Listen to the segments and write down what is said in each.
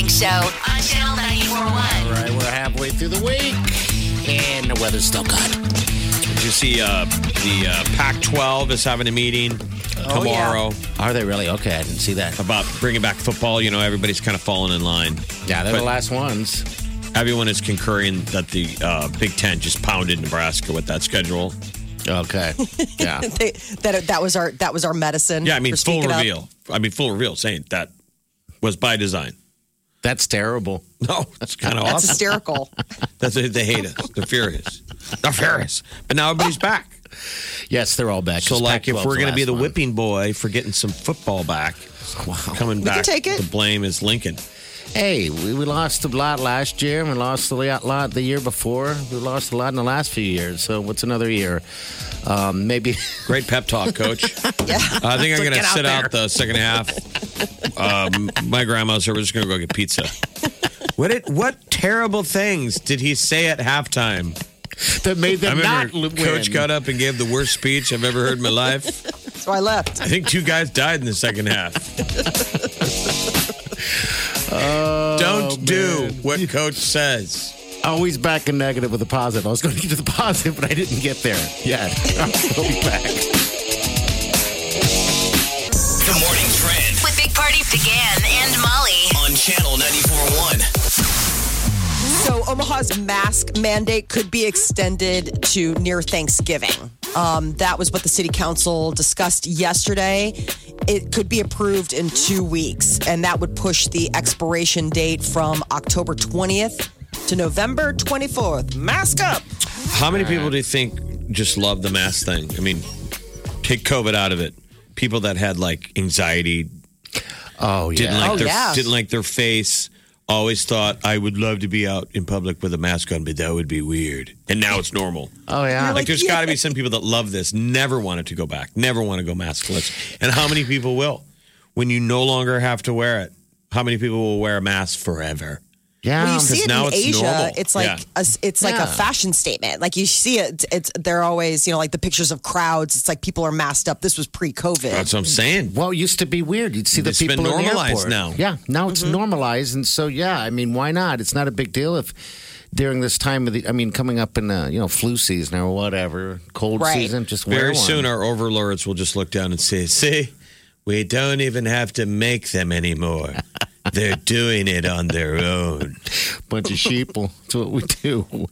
Morning Show on Channel 941. All right, we're halfway through the week, and the weather's still good. Did you see uh, the uh, Pac 12 is having a meeting Oh, tomorrow Are they really? Okay, I didn't see that. about bringing back football? You know, everybody's kind of falling in line. Yeah, they're But- the last ones. Everyone is concurring that the uh, Big Ten just pounded Nebraska with that schedule. Okay. Yeah. They, that that was our that was our medicine. Yeah, I mean, for full speaking up. reveal. I mean, full reveal saying that was by design. That's terrible. No, that's kind of That's awesome. hysterical. That's they hate us. They're furious. They're furious. But now everybody's back. Yes, they're all back. So, like, if we're going to be the one. whipping boy for getting some football back, coming can back, take it. the blame is Lincoln. Hey, we, we lost a lot last year. We lost a lot lot the year before. We lost a lot in the last few years. So what's another year? Um, maybe. Great pep talk, coach. Yeah. I think I'm going to Get out sit out the second half. Um, my grandma's here. We're just going to go get pizza. What did, what terrible things did he say at halftime? that made I them not remember win. Coach got up and gave the worst speech I've ever heard in my life. So I left. I think two guys died in the second half. Oh, Don't do what coach says. Oh, Always back and negative with a positive. I was going to get to the positive, but I didn't get there yet. we'll be back. The morning trend With Big Party DeGan and Molly. on channel 94.1. So Omaha's mask mandate could be extended to near Thanksgiving. Um, that was what the city council discussed yesterday. It could be approved in two weeks, and that would push the expiration date from October 20th to November 24th. Mask up. How many people do you think just love the mask thing? I mean, take COVID out of it. People that had like anxiety, Oh, yeah. didn't like Oh, their yeah. didn't like their face. Always thought I would love to be out in public with a mask on, but that would be weird. And now it's normal. oh, yeah. Like, there's got to be some people that love this, never wanted to go back, never want to go maskless. And how many people will? When you no longer have to wear it, how many people will wear a mask forever? Yeah. When you see it now in it's Asia, normal. it's like Yeah. a, it's like Yeah. a fashion statement. Like you see it, it's they're always you know like the pictures of crowds. It's like people are masked up. This was pre-COVID. That's what I'm saying. Well, it used to be weird. You'd see the It's people been in the airport. now. Yeah, now it's Mm-hmm. normalized, and so yeah, I mean, why not? It's not a big deal if during this time of the, I mean, coming up in the you know flu season or whatever, cold Right. season, just wear Very one. soon, our overlords will just look down and say, "See, we don't even have to make them anymore. They're doing it on their own." bunch of sheeple. That's what we do.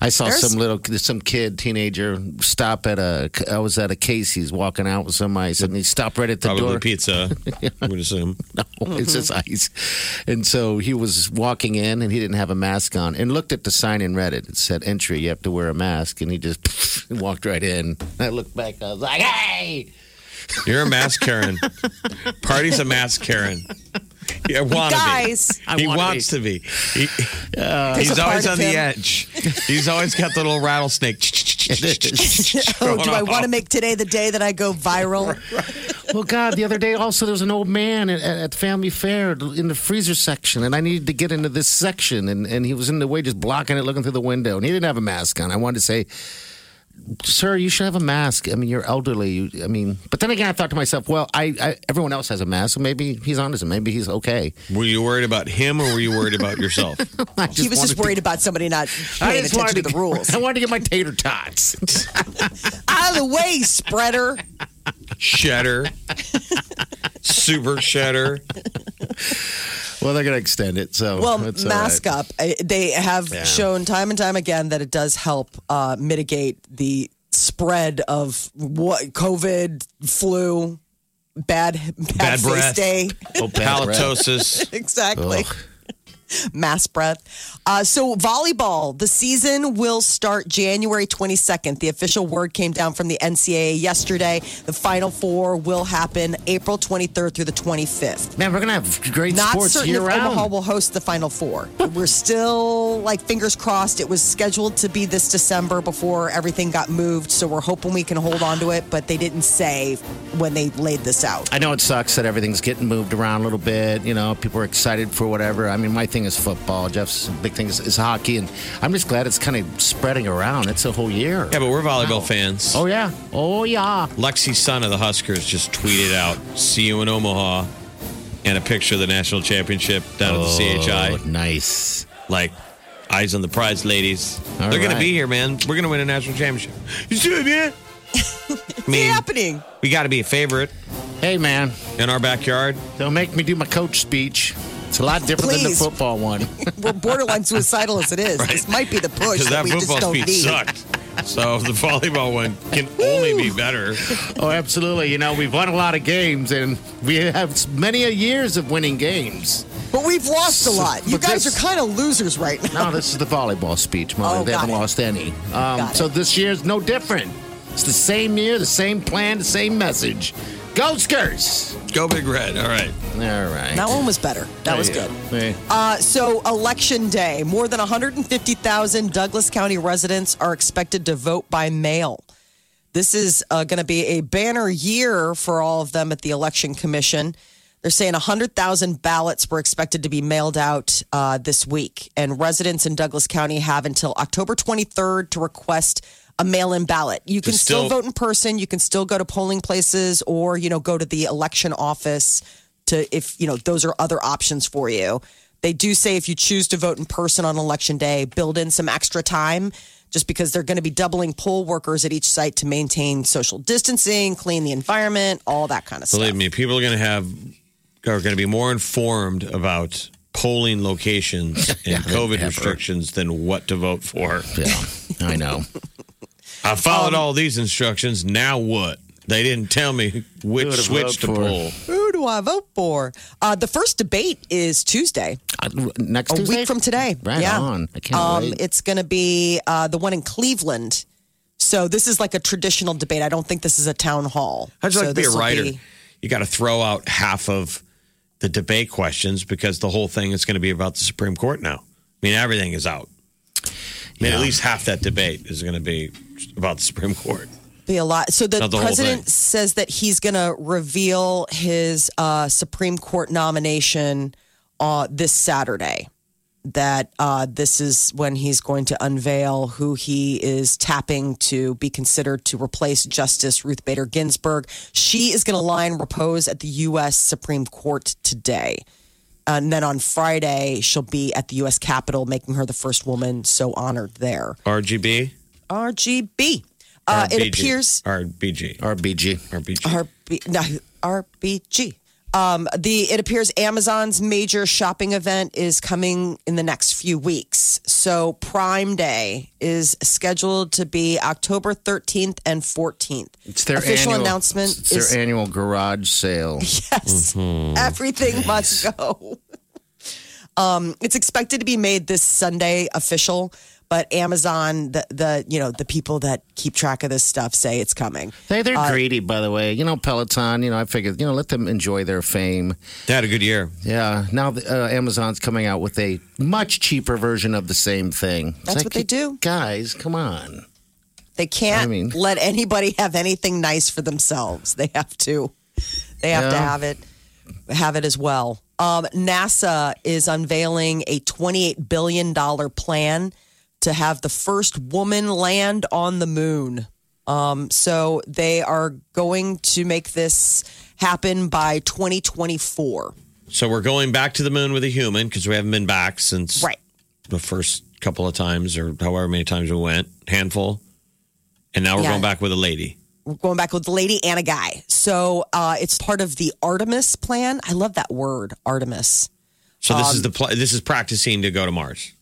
I saw There's- some little, some kid, teenager, stop at a. I was at a Casey's walking out with some ice, and he stopped right at the Probably door. pizza. I would assume. No, it's just ice. And so he was walking in and he didn't have a mask on and looked at the sign and read it. It said entry, you have to wear a mask. And he just walked right in. I looked back, I was like, hey! You're a mask Karen. Party's a mask Karen. Yeah, wanna Guys, be. He wanna wants to be. He- There's he's always of on the edge. He's always got the little rattlesnake. oh, do I want to make today the day that I go viral? Well, God, the other day also there was an old man at, at Family Fair in the freezer section, and I needed to get into this section, and, and he was in the way just blocking it, looking through the window, and he didn't have a mask on. I wanted to say, Sir, you should have a mask. I mean, you're elderly. You, I mean, but then again, I thought to myself, well, I, I everyone else has a mask, so maybe he's honest, and maybe he's okay. Were you worried about him or were you worried about yourself? He was just wanted to- worried about somebody not I paying just attention wanted to the rules. I wanted to get my tater tots. Out of the way, spreader. Shedder. Super shedder. Well, they're going to extend it, so Well, it's mask right. up. They have Yeah. shown time and time again that it does help uh, mitigate the spread of what COVID, flu, bad bad, Bad face breath. day. Oh, bad. Halitosis. exactly. Ugh. mass breath. Uh, so, volleyball, the season will start January 22nd. The official word came down from the NCAA yesterday. The Final Four will happen April 23rd through the 25th. Man, we're gonna have great Not sports certain year if round. Omaha will host the Final Four. We're still like fingers crossed. It was scheduled to be this December before everything got moved, so we're hoping we can hold on to it. But they didn't say when they laid this out. I know it sucks that everything's getting moved around a little bit. You know, people are excited for whatever. I mean, my thing is football. Jeff's big thing is, is hockey, and I'm just glad it's kind of spreading around. It's a whole year. Yeah, but we're volleyball fans. Oh yeah. Oh yeah. Lexi Sun of the Huskers just tweeted out, "See you in Omaha," and a picture of the national championship down at the CHI. Oh, nice. Like, eyes on the prize, ladies. All They're gonna be here, man. We're going to win a national championship. You see it, man? I It's mean, happening. we got to be a favorite Hey man, in our backyard. don't make me do my coach speech. It's a lot different than the football one. We're borderline suicidal as it is. This might be the push Because that, that we just football don't speech need. sucked. So the volleyball one can only be better. oh, absolutely. You know, we've won a lot of games, and we have many a years of winning games. But we've lost a lot. You But guys this- are kind of losers right now. No, this is the volleyball speech, Molly. Oh, they haven't it. lost any. Um, so it. this year's no different. It's the same year, the same plan, the same message. Go Skirts! Go Big Red. All right. All right. That one was better. That was good. Hey. Uh, so, election day, more than 150,000 Douglas County residents are expected to vote by mail. This is uh, going to be a banner year for all of them at the Election Commission. They're saying 100,000 ballots were expected to be mailed out uh, this week, and residents in Douglas County have until October 23rd to request a mail-in ballot. You can still, still- vote in person. You can still go to polling places, or you know, go to the election office to if you know those are other options for you. They do say if you choose to vote in person on election day, build in some extra time just because they're going to be doubling poll workers at each site to maintain social distancing, clean the environment, all that kind of Believe stuff. Believe me, people are going to have are going to be more informed about polling locations and COVID ever. restrictions than what to vote for. Yeah, I know. I followed Um, all these instructions. Now what? They didn't tell me which to switch to for. pull. Who do I vote for? Uh, the first debate is Tuesday, Uh, Next a Tuesday? week from today. Right yeah. on. I can't Um, wait. it's going to be uh, the one in Cleveland. So this is like a traditional debate. I don't think this is a town hall. How'd you So like to be a writer? be- You got to throw out half of the debate questions because the whole thing is going to be about the Supreme Court now. I mean, everything is out. I mean, Yeah. at least half that debate is going to be about the Supreme Court. be a lot. So the, the president says that he's going to reveal his uh, Supreme Court nomination uh, this Saturday. That uh, this is when he's going to unveil who he is tapping to be considered to replace Justice Ruth Bader Ginsburg. She is going to lie in repose at the U.S. Supreme Court today. And then on Friday, she'll be at the U.S. Capitol, making her the first woman so honored there. RGB? RGB. Uh, it appears RBG. RBG. RBG. RB, no, RBG. Um, the it appears Amazon's major shopping event is coming in the next few weeks. So Prime Day is scheduled to be October 13th and 14th. It's their official annual, announcement It's their is annual garage sale. yes, Mm-hmm. everything must go. Um, it's expected to be made this Sunday official, but Amazon, the the you know the people that keep track of this stuff say it's coming. Hey, they're Uh, greedy, by the way. You know, Peloton. You know, I figured, you know, let them enjoy their fame. They had a good year. Yeah. Now uh, Amazon's coming out with a much cheaper version of the same thing. It's That's what they do. guys. Come on. They can't I mean- let anybody have anything nice for themselves. They have to. They have to have it. Have it as well. Um, NASA is unveiling a twenty-eight billion dollar plan to have the first woman land on the moon. Um, so they are going to make this happen by 2024. So we're going back to the moon with a human because we haven't been back since Right. the first couple of times or however many times we went, handful. And now we're Yeah. going back with a lady. We're going back with the lady and a guy. So uh, it's part of the Artemis plan. I love that word, Artemis. So this is Um, the pl- this is practicing to go to Mars.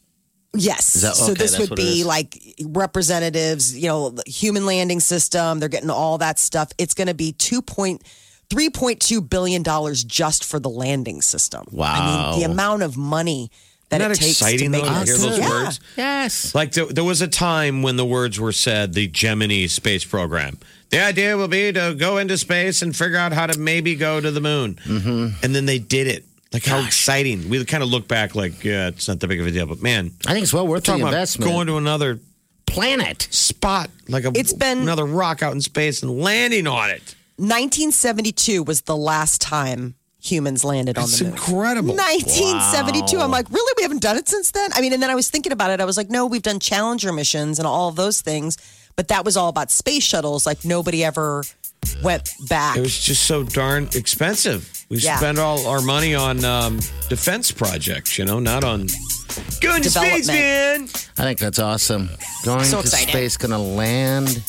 Yes. that- so this would be like representatives, you know, human landing system. They're getting all that stuff. It's going to be two point three point two billion dollars just for the landing system. Wow. I mean, the amount of money that Isn't it that takes exciting to though make to this. hear those yeah. words? Yes. Like there, there was a time when the words were said, the Gemini space program. The idea will be to go into space and figure out how to maybe go to the moon. Mm-hmm. And then they did it. Like how exciting. We kind of look back like, yeah, it's not that big of a deal. But man, I think it's well worth the talking about investment. going to another planet. spot, like a, It's been- another rock out in space and landing on it. 1972 was the last time humans landed on It's the moon. incredible. 1972. I'm like, really? We haven't done it since then? I mean, and then I was thinking about it. I was like, no, we've done Challenger missions and all of those things, but that was all about space shuttles. Like nobody ever went back. It was just so darn expensive. We Yeah. spent all our money on um, defense projects, you know, not on going to space, man. I think that's awesome. Going So to exciting. space, going to land.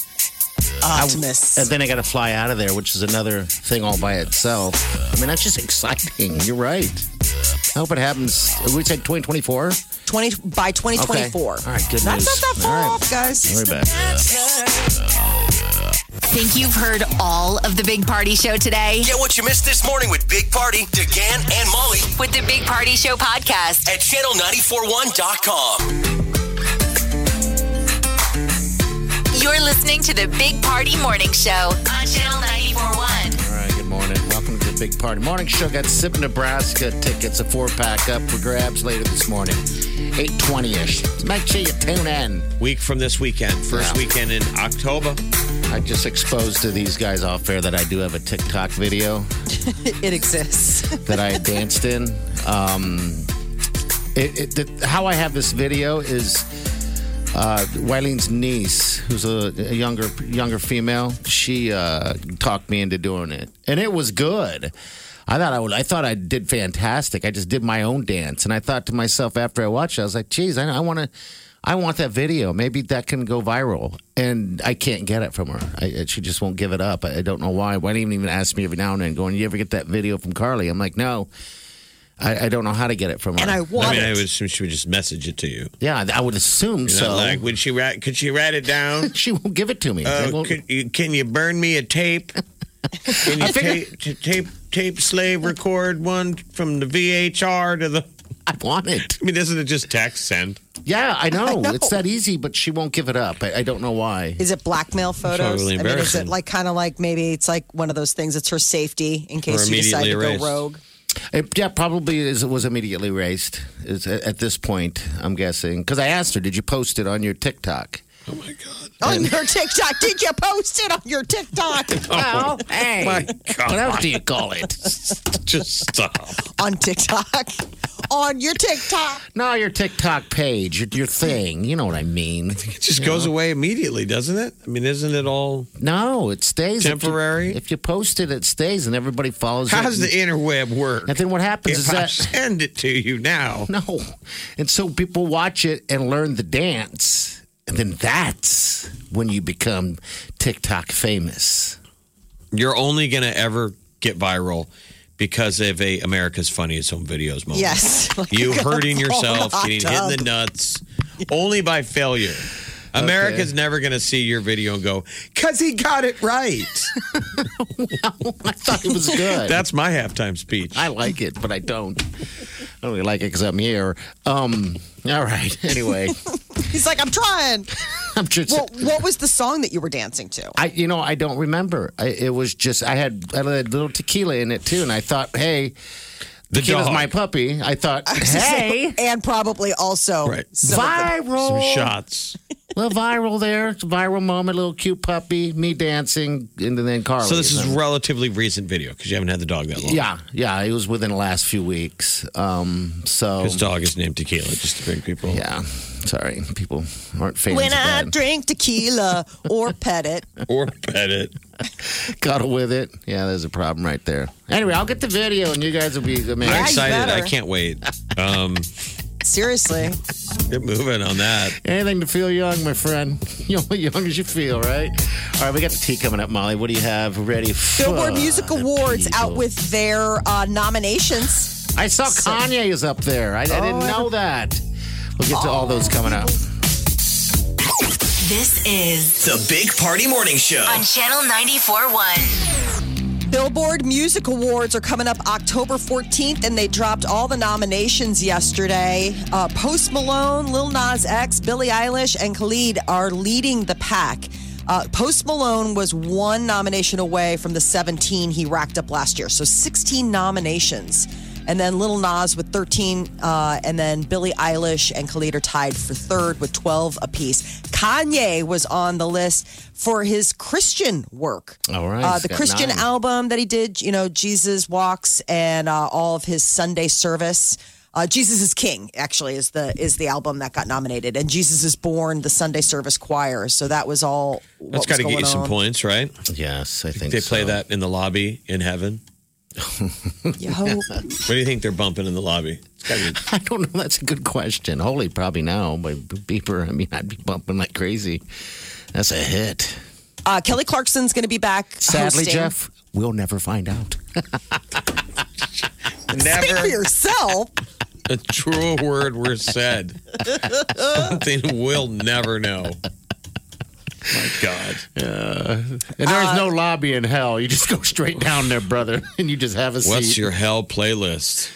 Optimus. And then I got to fly out of there, which is another thing all by itself. I mean, that's just exciting. You're right. I hope it happens. We said 2024? 20 by 2024. Okay. All right, good That's news. not that far All right. off, guys. We're back. Think you've heard all of the Big Party Show today? Get what you missed this morning with Big Party, DeGan, and Molly With the Big Party Show podcast. at channel941.com. You're listening to the Big Party Morning Show on Channel 941. All right, good morning. Welcome to the Big Party Morning Show. Got SIP Nebraska tickets, a four pack up for grabs later this morning, 820 ish. Make sure you tune in. Week from this weekend, first Yeah. weekend in October. I just exposed to these guys off air that I do have a TikTok video It exists. that I danced in. Um, it, it, the, how I have this video is uh, Wileen's niece, who's a, a younger younger female. She uh, talked me into doing it, and it was good. I thought I would. I thought I did fantastic. I just did my own dance, and I thought to myself after I watched it, I was like, "Geez, I, I want to." I want that video. Maybe that can go viral. And I can't get it from her. I, she just won't give it up. I, I don't know why. Why didn't even ask me every now and then, going, You ever get that video from Carly? I'm like, No. I, I don't know how to get it from her. And I want I mean, it. I would assume she would just message it to you. yeah, I would assume You're so. like, would she write? Could she write it down? she won't give it to me. Uh, won't- could you, can you burn me a tape? Can you figure- tape, t- tape tape slave record one from the VHR to the? I want it. I mean, isn't it just text send? Yeah, I know. know. It's that easy, but she won't give it up. I, I don't know why. Is it blackmail photos? really I mean, is it like kind of like maybe it's like one of those things? It's her safety in case you decide to immediately go rogue. It, yeah, probably is, it was immediately erased is, at this point, I'm guessing. Because I asked her, did you post it on your TikTok? Oh my god! On your TikTok, did you post it on your TikTok? Oh, well, hey. my God. What else do you call it? Just stop. on TikTok, on your TikTok. no, your TikTok page, your, your thing. You know what I mean. It just goes away immediately, doesn't it? I mean, isn't it all? No, it stays. If you- Temporary? If you, post it, it stays and everybody follows How it. does the interweb work? and then what happens If is I that. send it to you now, No. And so people watch it and learn the dance. And then that's when you become TikTok famous. you're only going to ever get viral because of a America's Funniest Home Videos moment. Yes. Like You you're hurting yourself, getting hit in the nuts, only by failure. America's never going to see your video and go, because he got it right. well, I thought it was good. That's my halftime speech. I like it, but I don't. I don't really like it because I'm here. Um, all right. Anyway, He's like, I'm trying. I'm just. Well, what was the song that you were dancing to? I, you know, I don't remember. I, it was just I had, I had a little tequila in it too, and I thought, hey, the tequila's dog. my puppy. I thought, hey, and probably also Right. some viral, Some shots. little viral there, it's a viral moment, little cute puppy, me dancing, and then Carly. So this is And then- relatively recent video because you haven't had the dog that long. yeah, yeah. It was within the last few weeks. Um, so His dog is named Tequila, just to bring people. yeah, sorry, people aren't fans when of I that. drink tequila or pet it. Or pet it. Cuddle with it. Yeah, there's a problem right there. Anyway, I'll get the video, and you guys will be I'm amazed. excited. I can't wait. Um, Seriously. get moving on that. Anything to feel young, my friend. You're only young as you feel, right? All right, we got the tea coming up, Molly. What do you have ready? for Billboard Music Awards people? out with their uh, nominations. I saw Kanye is up there. I, I didn't Oh, know that. We'll get to all those coming up. This is The Big Party Morning Show. on Channel 941. Billboard Music Awards are coming up October 14th, and they dropped all the nominations yesterday. Uh, Post Malone, Lil Nas X, Billie Eilish, and Khalid are leading the pack. Uh, Post Malone was one nomination away from the 17 he racked up last year, so 16 nominations. And then Little Nas with 13, uh, and then Billie Eilish and Khalid are tied for third with 12 apiece. Kanye was on the list for his Christian work. All right, Uh, the Christian nine. album that he did, you know, Jesus Walks and uh, all of his Sunday service. Uh, Jesus is King actually is the is the album that got nominated, and Jesus is Born, the Sunday service choir. So that was all. what That's got to was get you going some points, right? Yes, I think They play that in the lobby in heaven. You hope. What do you think they're bumping in the lobby? It's got to be. I don't know. That's a good question. Holy, probably now, but Beeper. I mean, I'd be bumping like crazy. That's a hit. Uh, Kelly Clarkson's going to be back. Sadly, hosting. Jeff, we'll never find out. Speak for Never yourself. a true word were said. Something we'll never know. My God. And there's uh, no lobby in hell. You just go straight down there, brother, and you just have a What's seat. your hell playlist?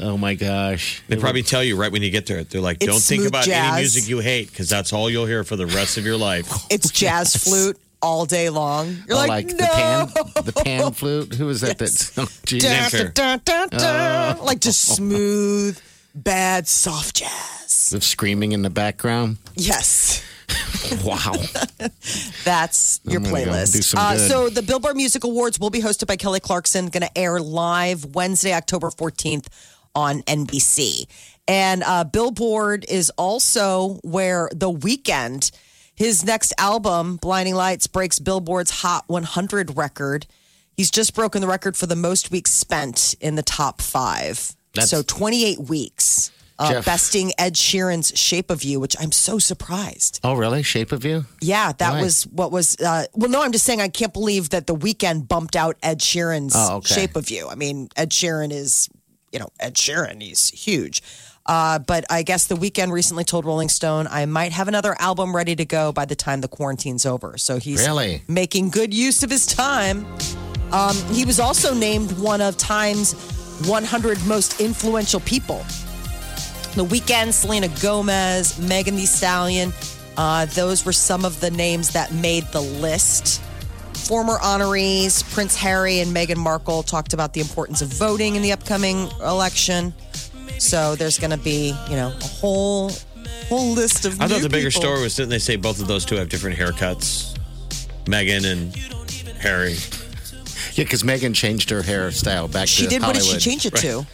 oh my gosh! They probably tell you right when you get there. They're like, It's don't think about jazz. any music you hate because that's all you'll hear for the rest of your life. It's jazz flute all day long. You're Oh, like, like no. the pan, the pan flute. Who is that? That oh, geez. Dun, Fair. dun, dun, dun, dun. Oh. like just smooth, bad, soft jazz. With screaming in the background. Yes. Wow. That's your I'm gonna go playlist. some Uh, good. so the Billboard Music Awards will be hosted by Kelly Clarkson. Going to air live Wednesday, October 14th on NBC. And uh, Billboard is also where The Weeknd, his next album, Blinding Lights, breaks Billboard's Hot 100 record. He's just broken the record for the most weeks spent in the top five. That's- so 28 weeks. Uh, Jeff. besting Ed Sheeran's Shape of You, which I'm so surprised. Oh, really? Shape of You? Yeah, that Why? was what was. Uh, well, no, I'm just saying I can't believe that the Weeknd bumped out Ed Sheeran's Oh, okay. "Shape of You." I mean, Ed Sheeran is, you know, Ed Sheeran. He's huge. Uh, but I guess the Weeknd recently told Rolling Stone I might have another album ready to go by the time the quarantine's over. So he's Really? making good use of his time. Um, he was also named one of Time's 100 most influential people. The Weeknd, Selena Gomez, Megan Thee Stallion. Uh, those were some of the names that made the list. Former honorees, Prince Harry and Meghan Markle, talked about the importance of voting in the upcoming election. So there's going to be, you know, a whole whole list of. I thought the bigger people. story was didn't they say both of those two have different haircuts? Meghan and Harry. Yeah, because Meghan changed her hairstyle back She to did. What did she change it to?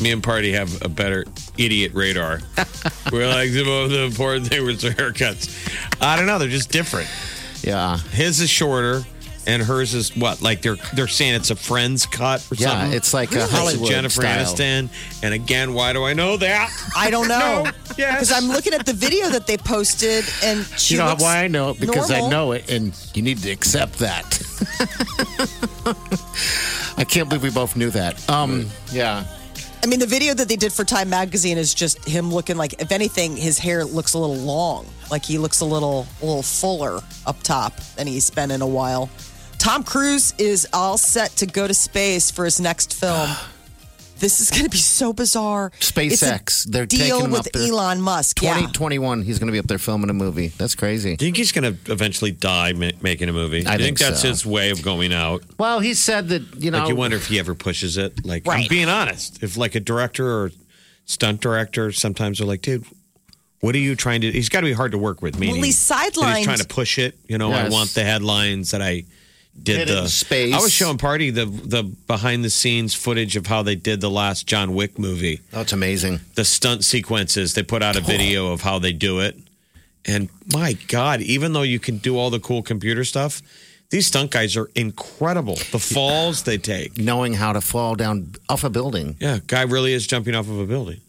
Me and Party have a better idiot radar. We're like the most important thing was their haircuts. I don't know. They're just different. Yeah. His is shorter, and hers is what? Like they're they're saying it's a friend's cut or Yeah, something. it's like a It's Hollywood Jennifer style. Aniston. And again, why do I know that? I don't know. Yes. Because I'm looking at the video that they posted, and she You know looks why I know it? Because I know it, and you need to accept that. I can't believe we both knew that. Um, yeah. I mean, the video that they did for Time Magazine is just him looking like, if anything, his hair looks a little long. Like he looks a little, a little fuller up top than he's been in a while. Tom Cruise is all set to go to space for his next film. this is going to be so bizarre. SpaceX, It's a they're deal taking him with up there. Elon Musk. Yeah. 2021, he's going to be up there filming a movie. That's crazy. Do you think he's going to eventually die ma- making a movie? I Do you think, think that's so. his way of going out? Well, he said that, you know. Like you wonder if he ever pushes it. Like I'm Right. being honest, if like a director or stunt director, sometimes they're like, dude, what are you trying to? He's got to be hard to work with. Meaning, he's that sidelined- He's trying to push it. You know, I Yes. want the headlines that I did the space. I was showing party the the behind the scenes footage of how they did the last John Wick movie. Oh, it's amazing. The stunt sequences. They put out a video of how they do it, and my God, even though you can do all the cool computer stuff. These stunt guys are incredible. The falls they take. Knowing how to fall down off a building. Yeah, guy really is jumping off of a building.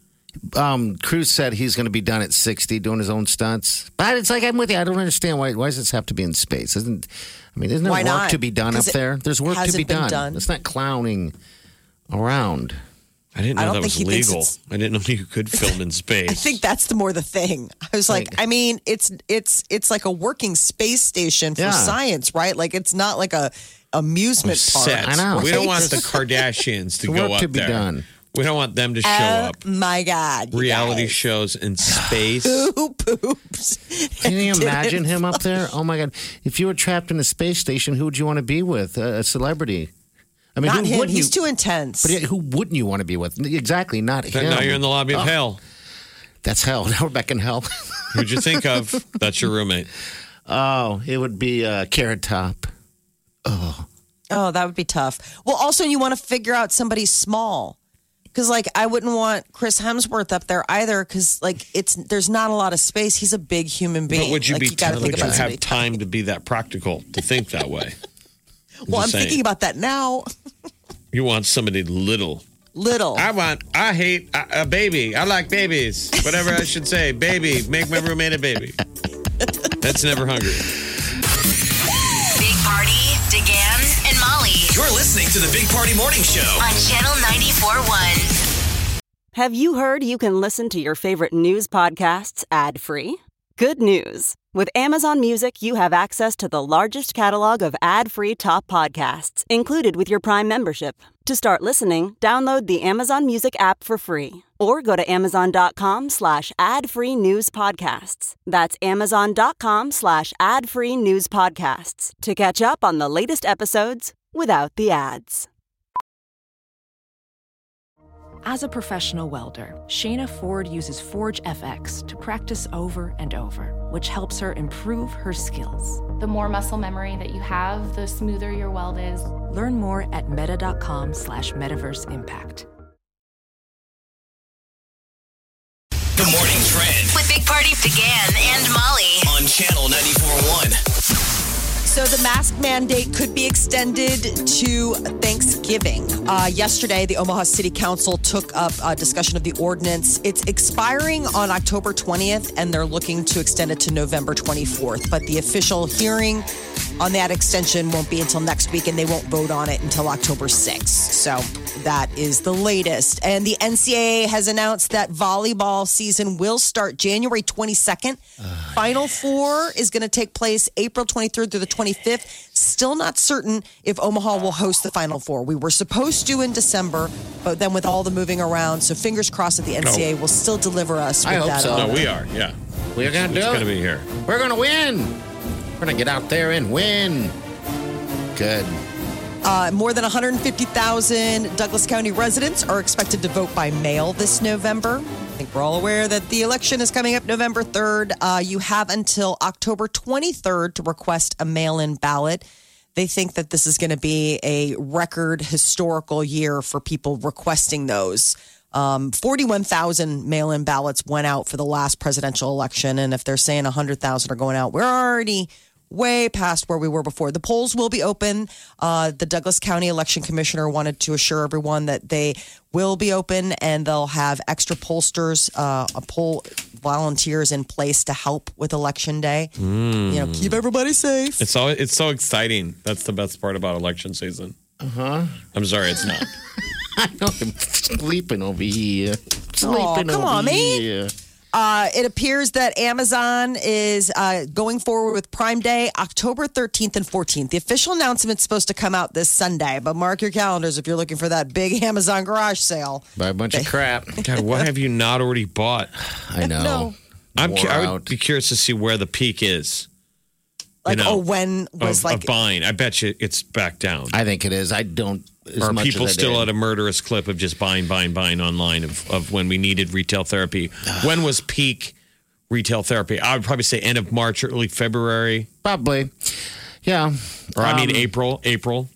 Um, Cruise said he's going to be done at 60 doing his own stunts. But it's like, I'm with you. I don't understand why, why does this have to be in space? Isn't, I mean, isn't there Why work not? to be done up there? There's work to hasn't be been done. done. It's not clowning around. I didn't know I don't that think was he thinks legal. it's- I didn't know you could film in space. I think that's the more the thing. I was like, I mean, it's it's it's like a working space station for Yeah. science, right? Like it's not like a amusement park. Sets. I know. We don't want the Kardashians to The go work up to be there. done. We don't want them to show Oh up. my god! Reality guys. shows in space. Who poops? Can you imagine him up there? Oh my God! If you were trapped in a space station, who would you want to be with? A, a celebrity? I mean, Not who him. He's you? too intense. but who wouldn't you want to be with? Exactly, not him. now you're in the lobby of Oh, hell. That's hell. Now we're back in hell. Who'd you think of? That's your roommate. oh, it would be uh, Carrot Top. Oh. oh, that would be tough. Well, also you want to figure out somebody small. Because like I wouldn't want Chris Hemsworth up there either. Because like it's there's not a lot of space. He's a big human being. But would you like, be? You gotta would you have time to be that practical to think that way? well, I'm saying. thinking about that now. You want somebody little. Little. I want. I hate a, a baby. I like babies. Whatever I should say. Baby. Make my roommate a baby. That's never hungry. You're listening to the Big Party Morning Show. on Channel 94.1. Have you heard you can listen to your favorite news podcasts ad free? Good news! With Amazon Music, you have access to the largest catalog of ad free top podcasts included with your Prime membership. To start listening, download the Amazon Music app for free or go to amazon.com slash ad free news podcasts. That's amazon.com slash ad free news podcasts to catch up on the latest episodes without the ads. As a professional welder, Shayna Ford uses Forge FX to practice over and over, which helps her improve her skills. The more muscle memory that you have, the smoother your weld is. Learn more at meta.com slash metaverse impact. The morning trend With Big Party, DeGan, and Molly. on Channel 94.1. So the mask mandate could be extended to Thanksgiving. Uh, yesterday, the Omaha City Council took up a discussion of the ordinance. It's expiring on October 20th, and they're looking to extend it to November 24th. But the official hearing on that extension won't be until next week, and they won't vote on it until October 6th. So that is the latest. And the NCAA has announced that volleyball season will start January 22nd. Final four is going to take place April 23rd through the 25th. Still not certain if Omaha will host the Final Four. We were supposed to in December, but then with all the moving around, so fingers crossed that the NCAA will still deliver us with I hope that. so. No, we are. Yeah. We're gonna do It's it. going to be here. We're gonna win. We're gonna get out there and win. Good. Uh, more than 150,000 Douglas County residents are expected to vote by mail this November. I think we're all aware that the election is coming up November 3rd. Uh, you have until October 23rd to request a mail in ballot. They think that this is going to be a record historical year for people requesting those. Um, 41,000 mail in ballots went out for the last presidential election. And if they're saying 100,000 are going out, we're already way past where we were before. The polls will be open. Uh, the Douglas County Election Commissioner wanted to assure everyone that they will be open and they'll have extra pollsters, uh, a poll volunteers in place to help with election day. You know, keep everybody safe. It's all. It's so exciting. That's the best part about election season. Uh huh. I'm sorry, it's not. I know I'm sleeping over here. Sleeping Aw, come over on, man. Here. Uh, it appears that Amazon is uh, going forward with Prime Day, October 13th and 14th. The official announcement is supposed to come out this Sunday, but mark your calendars if you're looking for that big Amazon garage sale. Buy a bunch of crap. God, what have you not already bought? I know. No. I'm. Cu- I would be curious to see where the peak is Like, know, oh, when was of, like of buying. I bet you it's back down. I think it is. I don't. As Are much people as I still did. at a murderous clip of just buying, buying, buying online of, of when we needed retail therapy? when was peak retail therapy? I would probably say end of March, early February, Probably. Yeah. or I mean Um, April. April.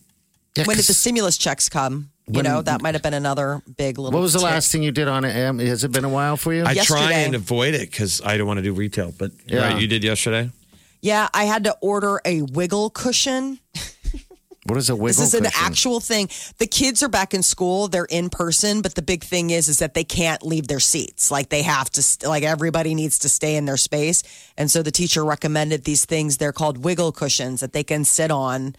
yeah, when did the stimulus checks come? You When- know, that might have been another big little. What was the tick. last thing you did on it? Em? Has it been a while for you? I try and avoid it because I don't want to do retail. But Yeah. right, you did yesterday. Yeah, I had to order a wiggle cushion. what is a wiggle This is an cushion? actual thing. The kids are back in school; they're in person, but the big thing is, is that they can't leave their seats. Like they have to, st- like everybody needs to stay in their space. And so the teacher recommended these things. They're called wiggle cushions that they can sit on,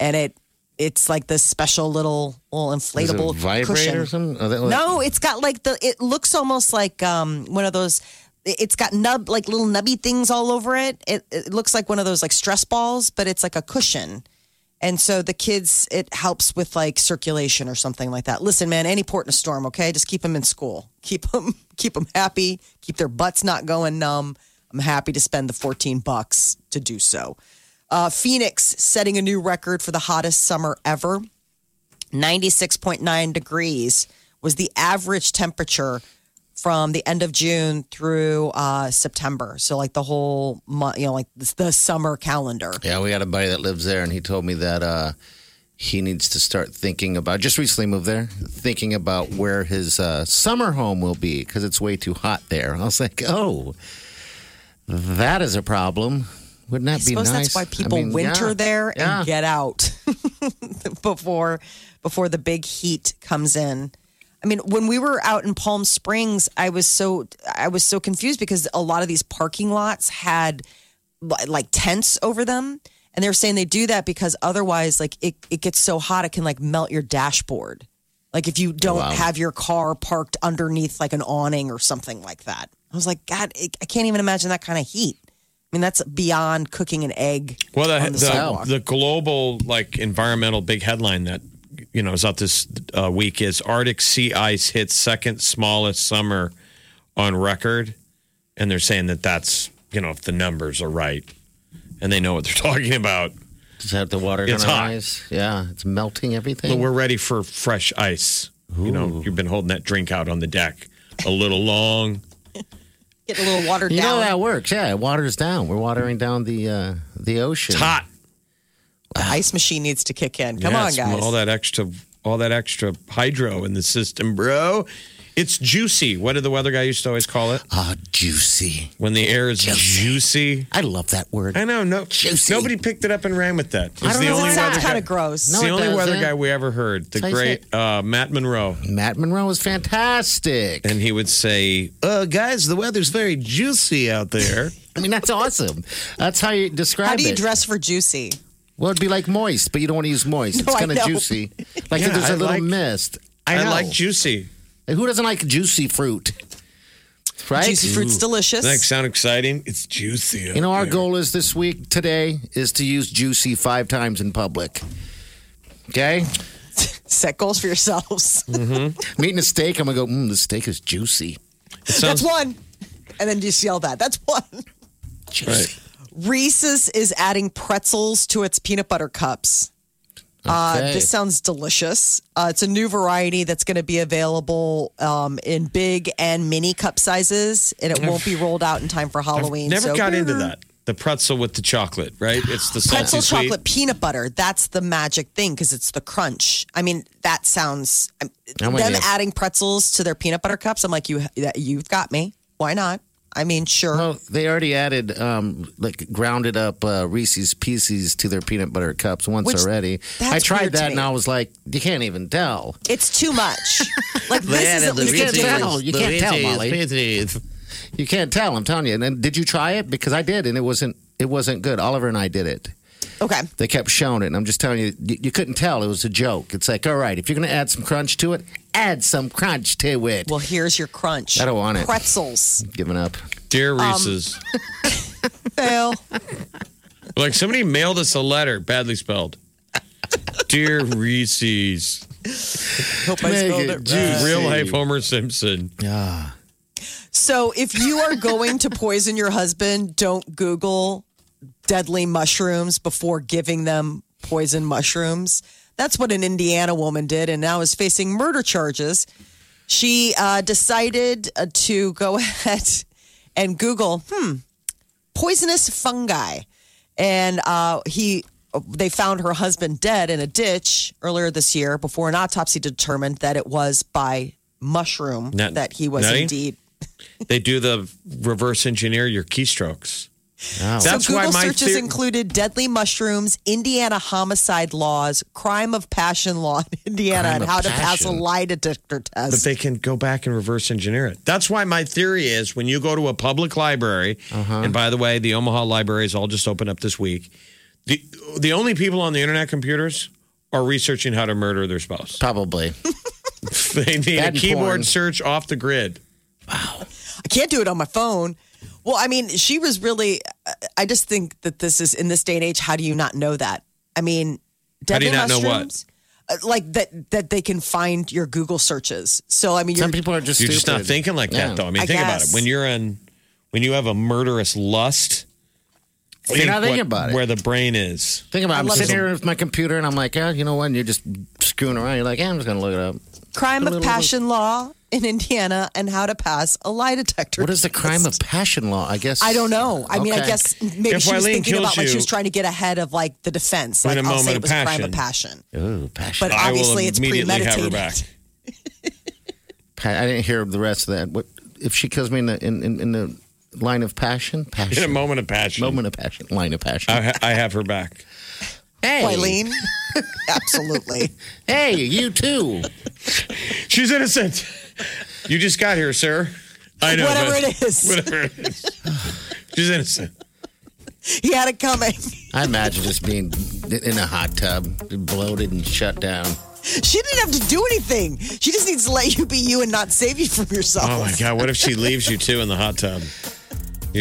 and it it's like this special little little Is it inflatable vibrate cushion. or something? Like- No, it's got like the. It looks almost like um one of those. It's got nub like little nubby things all over it. It, it looks like one of those like stress balls, but it's like a cushion. And so the kids, it helps with like circulation or something like that. Listen, man, any port in a storm, okay? Just keep them in school. Keep them, keep them happy. Keep their butts not going numb. I'm happy to spend the 14 bucks to do so. Uh, Phoenix setting a new record for the hottest summer ever. 96.9 degrees was the average temperature from the end of June through uh, September. So, like the whole month, you know, like the, the summer calendar. Yeah, we got a buddy that lives there, and he told me that uh, he needs to start thinking about. Just recently moved there, thinking about where his uh, summer home will be because it's way too hot there. I was like, oh, that is a problem. Wouldn't that I be suppose nice? that's why people I mean, winter yeah. there Yeah. and get out before before the big heat comes in. I mean, when we were out in Palm Springs, I was so I was so confused because a lot of these parking lots had like tents over them, and they were saying they do that because otherwise, like it, it gets so hot it can like melt your dashboard. Like if you oh, don't Wow. have your car parked underneath like an awning or something like that. I was like, God, I I can't even imagine that kind of heat. I mean, that's beyond cooking an egg. Well, the on the the, the global like environmental big headline that you know is out this uh, week is Arctic sea ice hits second smallest summer on record, and they're saying that that's you know if the numbers are right, and they know what they're talking about. Is that the water It's gonna hot. rise? Yeah, it's melting everything. But we're ready for fresh ice. You know, you've been holding that drink out on the deck a little long. Get a little watered you know down. how that works. Yeah, it waters down. We're watering down the uh, the ocean. It's hot. The ice machine needs to kick in. Come Yeah, on, guys. All that extra, all that extra hydro in the system, bro. It's juicy. What did the weather guy used to always call it? Ah, juicy. When the air is juicy. I love that word. I know. No, Juicy. nobody picked it up and ran with that. It's I don't the know. only That sounds kind of gross. It's No, the it only weather doesn't. guy we ever heard. The That's great uh, Matt Monroe. Matt Monroe was fantastic. And he would say, uh, guys, the weather's very juicy out there. I mean, that's awesome. That's how you describe How do you it. dress for juicy? Well, it'd be like moist, but you don't want to use moist. No, it's kind of juicy. Like Yeah, if there's a I little like- mist. I, know. like juicy. Hey, Who doesn't like juicy fruit? Right? Juicy fruit's delicious. Doesn't that sound exciting? It's juicy. You know, our there. goal is this week, today, is to use juicy five times in public. Okay? Set goals for yourselves. Mm-hmm. I'm eating a steak. I'm going to go, mmm, the steak is juicy. Sounds That's one. And then just yell that. That's one. Juicy. right. Reese's is adding pretzels to its peanut butter cups. Uh, this sounds delicious. Uh, it's a new variety that's going to be available um, in big and mini cup sizes, and it won't be rolled out in time for Halloween. i Never so- got into that. The pretzel with the chocolate, right? It's the salty Pretzel sweet. chocolate peanut butter. That's the magic thing because it's the crunch. I mean, that sounds. I'm them you. adding pretzels to their peanut butter cups. I'm like, you, you've got me. Why not? I mean, sure. Well, they already added um, like grounded up uh, Reese's Pieces to their peanut butter cups once Which- already. I tried that and I was like, you can't even tell. It's too much. like this is at least You can't tell. You can't tell, Molly. You can't tell. I'm telling you. And then, did you try it? Because I did, and it wasn't. It wasn't good. Oliver and I did it. Okay. They kept showing it, and I'm just telling you, you, you couldn't tell. It was a joke. It's like, all right, if you're going to add some crunch to it, add some crunch to it. Well, here's your crunch. I don't want it. Pretzels. Giving up. Dear Um, Reese's. Fail. like somebody mailed us a letter, badly spelled. Dear Reese's. Hope I spelled it it right. Real life Homer Simpson. Yeah. So if you are going to poison your husband, don't Google deadly mushrooms before giving them poison mushrooms. That's what an Indiana woman did, and now is facing murder charges. She uh, decided uh, to go ahead and Google, hmm, poisonous fungi, and uh, he. They found her husband dead in a ditch earlier this year before an autopsy determined that it was by mushroom Nut- that he was nutty? indeed They do the reverse engineer your keystrokes. Oh. That's so why Google my searches theor- included deadly mushrooms, Indiana homicide laws, crime of passion law in Indiana, Crime and how to pass a lie detector test. But they can go back and reverse engineer it. That's why my theory is when you go to a public library, Uh-huh. and by the way, the Omaha libraries all just opened up this week. The the only people on the internet computers are researching how to murder their spouse. Probably. They need That a keyboard porn. search off the grid. Wow. I can't do it on my phone. Well, I mean, she was really. I just think that this is in this day and age. How do you not know that? I mean, How do you deadly not know what? mushrooms, uh, Like that that they can find your Google searches. So I mean, you're, Some people are just You're stupid. just not thinking like Yeah. that, though. I mean, I think about guess. it. When you're in, when you have a murderous lust, You're not think thinking what- about it. Where the brain is. Think about it. I'm sitting it. here with my computer and I'm like, oh, you know what? And you're just screwing around. You're like, yeah, I'm just going to look it up. crime of passion law in Indiana and how to pass a lie detector. What is the crime of passion law? I guess. I don't know. I mean, I guess maybe If she was Wileen thinking kills about like she was trying to get ahead of like the defense. In Like a I'll say moment it of was a crime of passion. Ooh, passion. But I obviously, it's immediately have her premeditated. back. I didn't hear the rest of that. What if she kills me in the in, in, in the line of passion? Passion. In a moment of passion. Moment of passion. Line of passion. I, ha- I have her back. hey, Wileen, absolutely. Hey, you too. She's innocent. You just got here, sir. I know. Whatever but- it is. Whatever it is. She's innocent. He had it coming. I imagine just being in a hot tub, bloated and shut down. She didn't have to do anything. She just needs to let you be you and not save you from yourself. Oh my God. What if she leaves you too in the hot tub?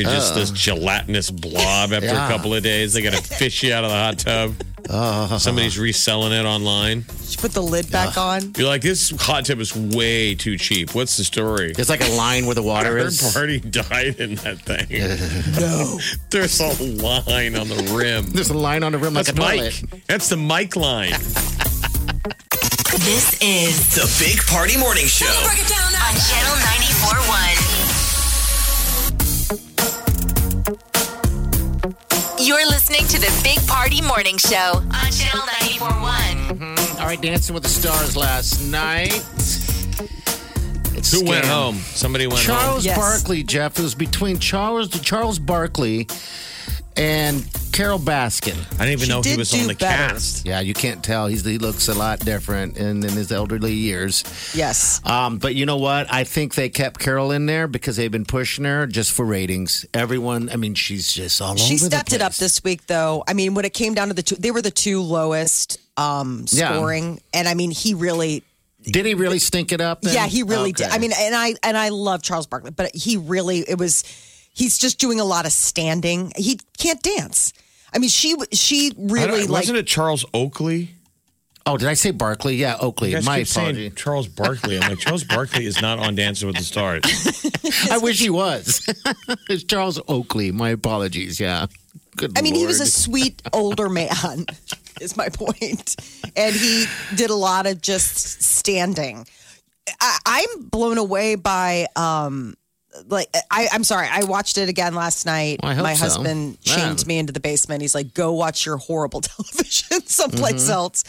You're just this oh. gelatinous blob after Yeah. a couple of days. They got to fish you out of the hot tub. Oh. Somebody's reselling it online. She put the lid back on. You're like, this hot tub is way too cheap. What's the story? There's like a line where the water Her is. party died in that thing. No. There's a line on the rim. There's a line on the rim like That's a Mike. toilet. That's the Mike line. This is The Big Party Morning Show. on Channel 94.1. You're listening to the Big Party Morning Show on Channel 94.1. Mm-hmm. All right, Dancing with the Stars last night. It's Who went home? Somebody went home. Charles Yes. Barkley, Jeff. It was between Charles Charles Barkley and Carole Baskin. I didn't even She know he was on the better. cast. Yeah, you can't tell. He's he looks a lot different in, in his elderly years. Yes. Um, but you know what? I think they kept Carole in there because they've been pushing her just for ratings. Everyone, I mean, she's just all She over the stepped it up this week, though. I mean, when it came down to the two, they were the two lowest um, Yeah. scoring, and I mean, he really, Did he really stink it up? Then? yeah, he really Okay. did. I mean, and I and I love Charles Barkley, but he really, it was, he's just doing a lot of standing. He can't dance. I mean, she she really like. wasn't it Charles Oakley? oh, did I say Barkley? Yeah, Oakley. You guys My keep saying. Charles Barkley. I'm like, Charles Barkley is not on Dancing with the Stars. I wish he was. it's Charles Oakley. My apologies. Yeah. Good I mean, he was a Lord. sweet older man, is my point. And he did a lot of just standing. I, I'm blown away by, um, like, I, I'm sorry, I watched it again last night. Hope my so. husband Yeah. shamed me into the basement. He's like, go watch your horrible television someplace Mm-hmm. else.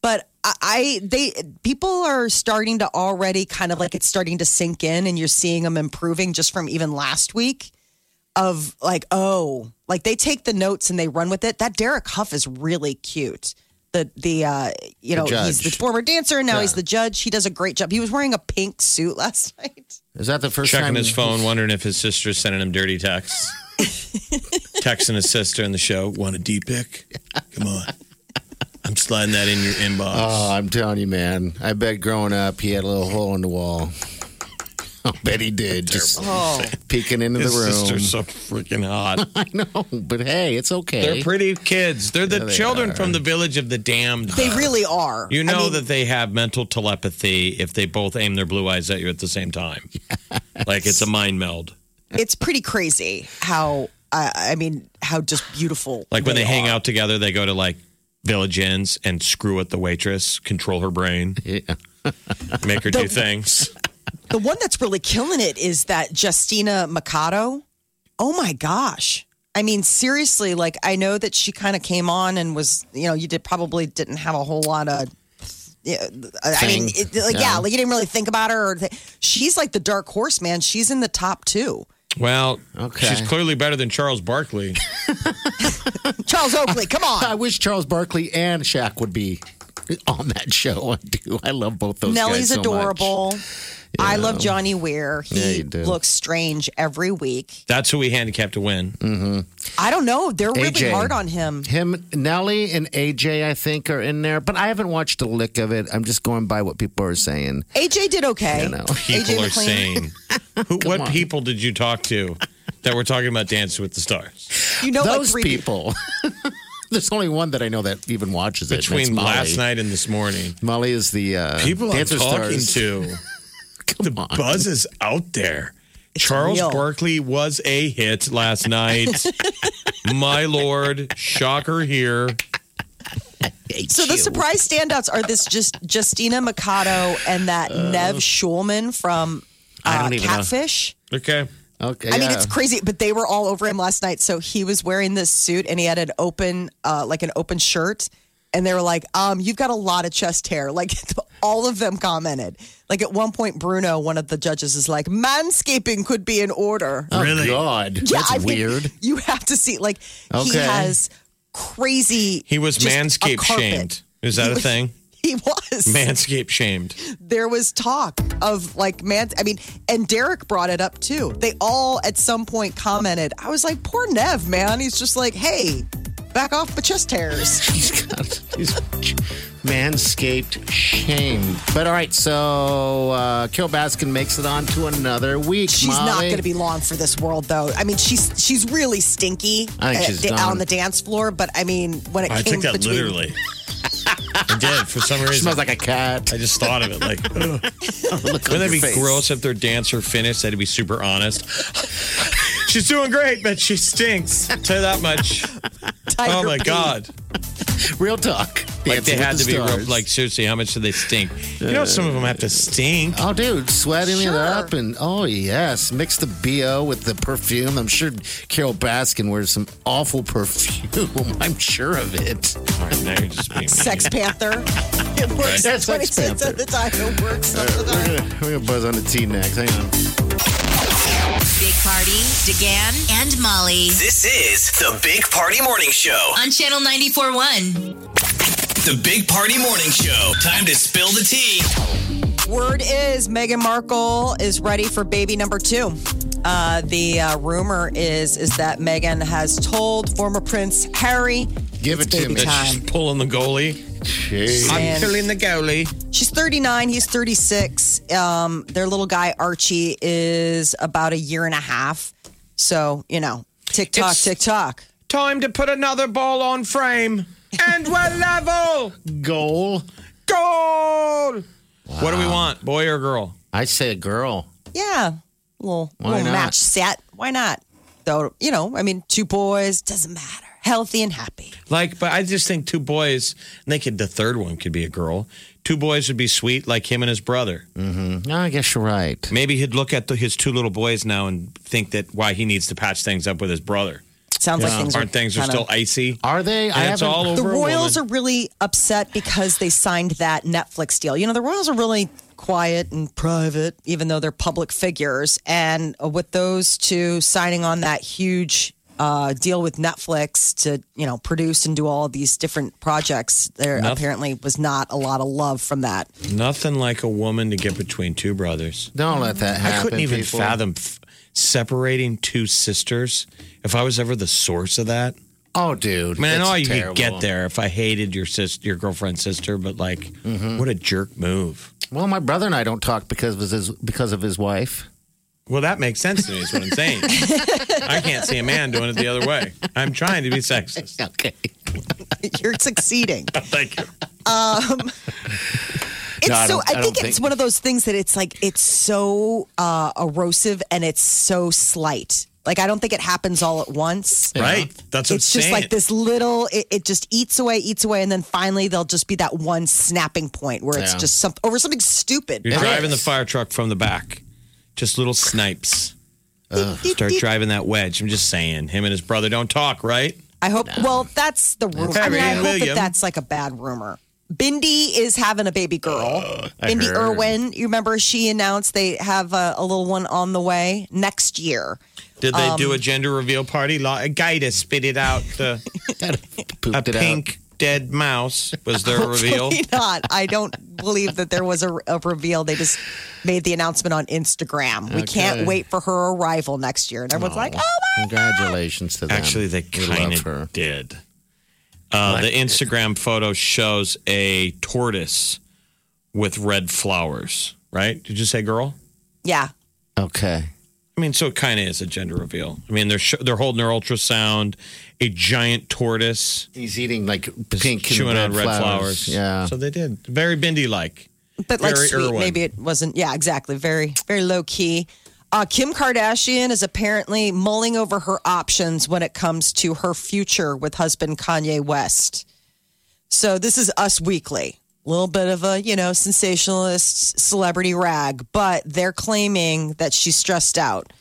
But I, I, they, people are starting to already kind of like it's starting to sink in, and you're seeing them improving just from even last week of like, oh, like they take the notes and they run with it. That Derek Hough is really cute. The the uh you know The he's the former dancer and now Yeah. he's the judge. He does a great job. He was wearing a pink suit last night. Is that the first Checking time? his phone, wondering if his sister's sending him dirty texts. Texting his sister in the show, want a D pic? Come on. I'm sliding that in your inbox. Oh, I'm telling you, man. I bet growing up he had a little hole in the wall. I bet he did. Just Oh, peeking into his the room. sister's so freaking hot. I know, but hey, it's okay. They're pretty kids. They're the Yeah, they children are. from the village of the damned. they really are. You I know mean, that they have mental telepathy if they both aim their blue eyes at you at the same time. Like it's a mind meld. it's pretty crazy how uh, I mean how just beautiful. Like when they, hang are. out together, they go to like village inns and screw at the waitress, control her brain, Yeah. make her do things. The one that's really killing it is that Justina Machado. Oh my gosh. I mean, seriously, like I know that she kind of came on and was, you know, you did probably didn't have a whole lot of. Yeah, I mean, it, like, yeah. Yeah. like you didn't really think about her. Or th- she's like the dark horse, man. She's in the top two. Well, Okay. she's clearly better than Charles Barkley. Charles Oakley, come on! I on. wish Charles Barkley and Shaq would be on that show. I do. I love both those guys. Nellie's so much. adorable. I love Johnny Weir. He you do. looks strange every week. That's who we handicapped to win. Mm-hmm. I don't know. They're really hard on him. Him, Nelly, and AJ, I think, are in there, but I haven't watched a lick of it. I'm just going by what people are saying. AJ did okay. You know. People AJ are McLean. saying, who, what people did you talk to that were talking about Dancing with the Stars? You know, Those three people. There's only one that I know that even watches it. Between last night and this morning. Molly is the uh, People I'm talking stars. to. Come on. Buzz is out there. Charles real. Barkley was a hit last night. My lord, shocker here. So the surprise standouts are this just Justina Machado and that Nev Schulman from Uh, I uh, don't even know. Catfish. Okay. Okay, I mean, it's crazy, but they were all over him last night. So he was wearing this suit and he had an open, uh, like an open shirt. And they were like, um, you've got a lot of chest hair. Like all of them commented. Like at one point, Bruno, one of the judges, is like, manscaping could be in order. Oh, Really? God. Yeah, That's I mean, weird. You have to see, like, he has crazy. He was just a manscape shamed. Is that He a was- thing? He was. Manscape shamed. there was talk of like man i mean and derek brought it up too they all at some point commented i was like poor nev man he's just like hey back off my chest hairs He's got he's manscaped shamed. But all right, so uh, Carole Baskin makes it on to another week. she's not going to be long for this world though i mean she's she's really stinky I think she's da- done. on the dance floor but i mean when it I came took that between literally. I did for some reason. smells like a cat. I just thought of it like, ugh. Look on wouldn't that be face. gross if their dancer finished? That'd be super honest. She's doing great, but she stinks. Tell you that much. Tiger Oh my Beat. god! Real talk. Like they had with to the be real, Stars. like seriously. How much do they stink? You know, some of them have to stink. Oh, dude, sweating Sure. it up, and oh yes, mix the bo with the perfume. I'm sure Carole Baskin wears some awful perfume. I'm sure of it. All right, now you're just being sex panther it works Right. Sex 26 at Panther. the time it works some of the We're time. gonna, we're gonna buzz on the T next. Hang on. Big Party, DeGan, and Molly This is the Big Party Morning Show. on Channel 94.1. The Big Party Morning Show. Time to spill the tea. Word is Meghan Markle is ready for baby number two. Uh, the uh, rumor is is that Meghan has told former Prince Harry Give it's it to baby me. That she's pulling the goalie. Jeez. I'm And- killing the goalie. She's 39. He's 36. Um, their little guy Archie is about a year and a half. So you know, tick tock, It's- tick tock. Time to put another ball on frame, and we're level. Goal. Goal. What do we want, boy or girl? I say a girl. Yeah, little Why little not? match set. Why not? Though you know, I mean, two boys doesn't matter. Healthy and happy. Like, but I just think two boys, and they could, the third one could be a girl. Two boys would be sweet, like him and his brother. No, I guess you're right. Maybe he'd look at the, his two little boys now and think that why he needs to patch things up with his brother. Sounds like things Aren't are things are kinda- still icy? Are they? And it's all over The Royals are really upset because they signed that Netflix deal. You know, the Royals are really quiet and private, even though they're public figures. And with those two signing on that huge uh, deal with Netflix to, you know, produce and do all these different projects, there Noth- apparently was not a lot of love from that. Nothing like a woman to get between two brothers. Don't let that happen. I couldn't even people. fathom f- separating two sisters. If I was ever the source of that, Oh, dude. I mean, I know you terrible. could get there if I hated your sister, your girlfriend's sister, but like, Mm-hmm. what a jerk move. Well, my brother and I don't talk because of his because of his wife. Well, that makes sense to me. Is what I'm saying. I can't see a man doing it the other way. I'm trying to be sexist. Okay. You're succeeding. Thank you. It's No, I so. I, I think don't it's one of those things that it's like it's so uh, erosive and it's so slight. Like I don't think it happens all at once. Right. That's what It's just saying. like this little. It, it just eats away, eats away, and then finally there'll just be that one snapping point where it's Yeah. just something over something stupid. You're driving the fire truck from the back. Just little snipes. Deep, Start driving that wedge. I'm just saying. Him and his brother don't talk, right? I hope. Well, that's the rumor. I mean, I Harry and hope that that's like a bad rumor. Bindi is having a baby girl. I Bindi heard. Irwin. You remember she announced they have a, a little one on the way next year. Did they Um, do a gender reveal party? Like a guy to spit it out, the, a Pooped it out. pink dead mouse was their reveal. Hopefully not. I don't believe that there was a, a reveal. They just made the announcement on Instagram. We can't Okay. wait for her arrival next year. And everyone's like, oh my Congratulations to them. Actually, they We kind love her. of did. Uh, the Instagram photo shows a tortoise with red flowers. Right? Did you say girl? Yeah. Okay. I mean, so it kind of is a gender reveal. I mean, they're sh- they're holding their ultrasound. A giant tortoise He's eating like pink chewing and red on red flowers. Yeah. So they did very Bindi like. But like Very sweet, Irwin. maybe it wasn't. Yeah, exactly. Very, very low key. Uh, Kim Kardashian is apparently mulling over her options when it comes to her future with husband Kanye West. So this is Us Weekly. A little bit of a, you know, sensationalist celebrity rag, but they're claiming that she's stressed out.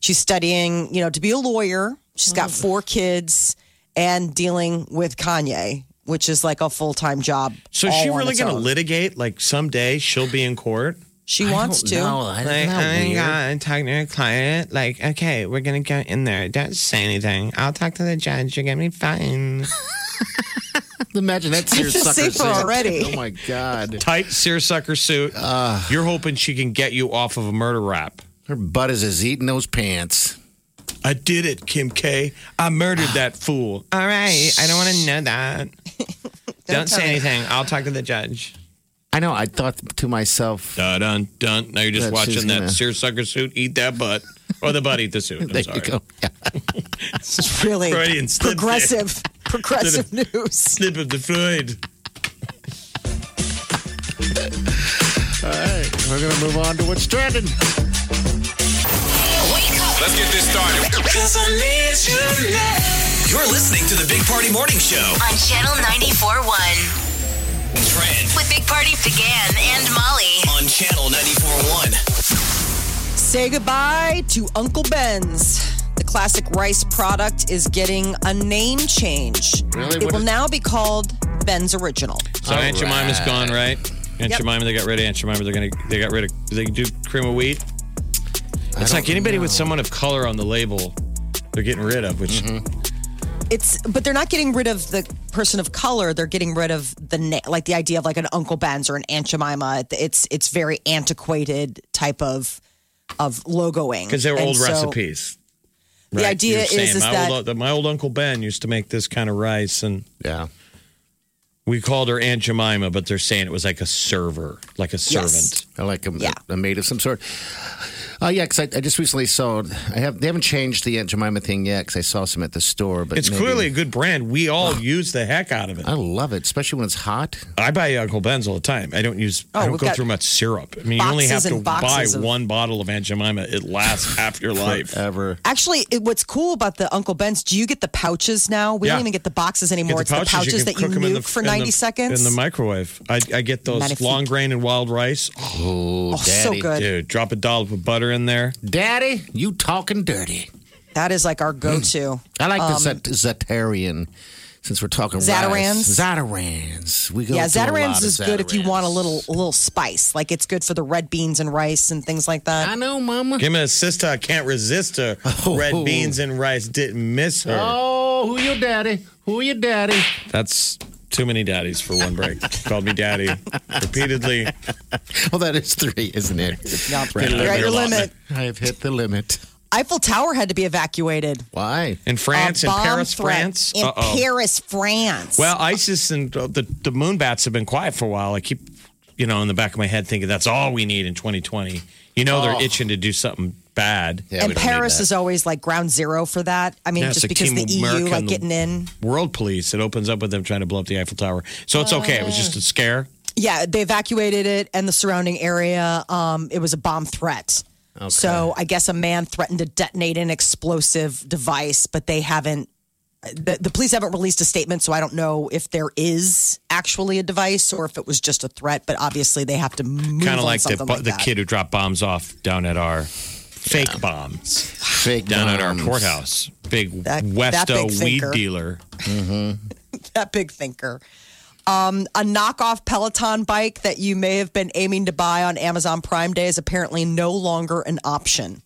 She's studying, you know, to be a lawyer. She's got mm. four kids and dealing with Kanye, which is like a full time job. So is all she on really its going to own. litigate? Like someday she'll be in court. She wants to. No, I, Like, not oh my. God, talking to a client. Like, okay, we're gonna go in there. Don't say anything. I'll talk to the judge. You're gonna be fine. Imagine that feel seersucker suit. already. Oh my god. Tight seersucker suit. You're hoping she can get you off of a murder rap. Her butt is as eating those pants. I did it, Kim K. I murdered that fool. All right, I don't want to know that. don't say anything. I'll talk to the judge. I know. I thought to myself, Dun dun dun. Now you're just That watching that gonna- seersucker suit eat that butt, or the butt eat the suit. I'm there sorry. you go. Yeah. It's really Freudian slip there. progressive, progressive news. Snip of the Freud. All right, we're gonna move on to what's trending. Let's get this started. You're listening to the Big Party Morning Show. on Channel 94.1 Trend with Big Party began and Molly. on Channel 94.1. Say goodbye to Uncle Ben's. The classic rice product is getting a name change. Really? It What will is- now be called Ben's Original. So Aunt Jemima's right. gone, right? Aunt Yep. Jemima, they got rid of Aunt Jemima. They're gonna, they got rid of, they do cream of wheat. It's like anybody with someone of color on the label, they're getting rid of. Which It's but they're not getting rid of the person of color. They're getting rid of the na- like the idea of like an Uncle Ben's or an Aunt Jemima. It's it's very antiquated type of of logoing because they were And old so recipes. The idea is, saying, is my that old, uh, my old uncle Ben used to make this kind of rice, and Yeah. we called her Aunt Jemima, but they're saying it was like a server, like a servant. Yes. Like a, Yeah. a maid of some sort. Uh, yeah, because I, I just recently saw. I have they haven't changed the Aunt Jemima thing yet because I saw some at the store. But It's maybe- clearly a good brand. We all use the heck out of it. I love it, especially when it's hot. I buy Uncle Ben's all the time. I don't use. Oh, I don't go got through much syrup. I mean, you only have to buy of- one bottle of Aunt Jemima. It lasts half your life. Ever. Actually, it, what's cool about the Uncle Ben's, do you get the pouches now? We Yeah. don't even get the boxes Get anymore. it's the pouches you that you cook 'em in nuke the- for in the- 90 seconds. in the microwave. I, I get those Magnifique. long grain and wild rice. Oh, oh, so daddy. good. Dude, drop a dollop of butter in there. Daddy, you talking dirty. That is like our go to. I like the Zet- Zetarian. Since we're talking Um, Zatarain's? rice. Zatarain's. We go yeah, through a lot Zatarain's of is good if you want a little a little spice. Like it's good for the red beans and rice and things like that. I know, Mama. Give me a sister. I can't resist her. Oh. Red beans and rice didn't miss her. Oh, who your daddy? Who your daddy? That's too many daddies for one break. Called me daddy repeatedly. Well, that is three, isn't it? Ran You're at your limit. I have hit the limit. Eiffel Tower had to be evacuated. Why? In France, A in Paris, threat France. In Uh-oh. Paris, France. Well, ISIS and uh, the the moon bats have been quiet for a while. I keep, you know, in the back of my head thinking that's all we need in 2020. You know, they're itching to do something bad. Yeah, and we don't need Paris is always like ground zero for that. I mean, Yeah, just because the EU America like getting in. World police. It opens up with them trying to blow up the Eiffel Tower. So it's okay. It was just a scare. Yeah, they evacuated it and the surrounding area. Um, it was a bomb threat. So I guess a man threatened to detonate an explosive device, but they haven't. The, the police haven't released a statement, so I don't know if there is actually a device or if it was just a threat. But obviously, they have to move Kind of on like the something like the that. kid who dropped bombs off down at our fake bombs Fake down at our courthouse. Big That- that Westo big weed thinker. dealer. that big thinker. Um, a knockoff Peloton bike that you may have been aiming to buy on Amazon Prime Day is apparently no longer an option.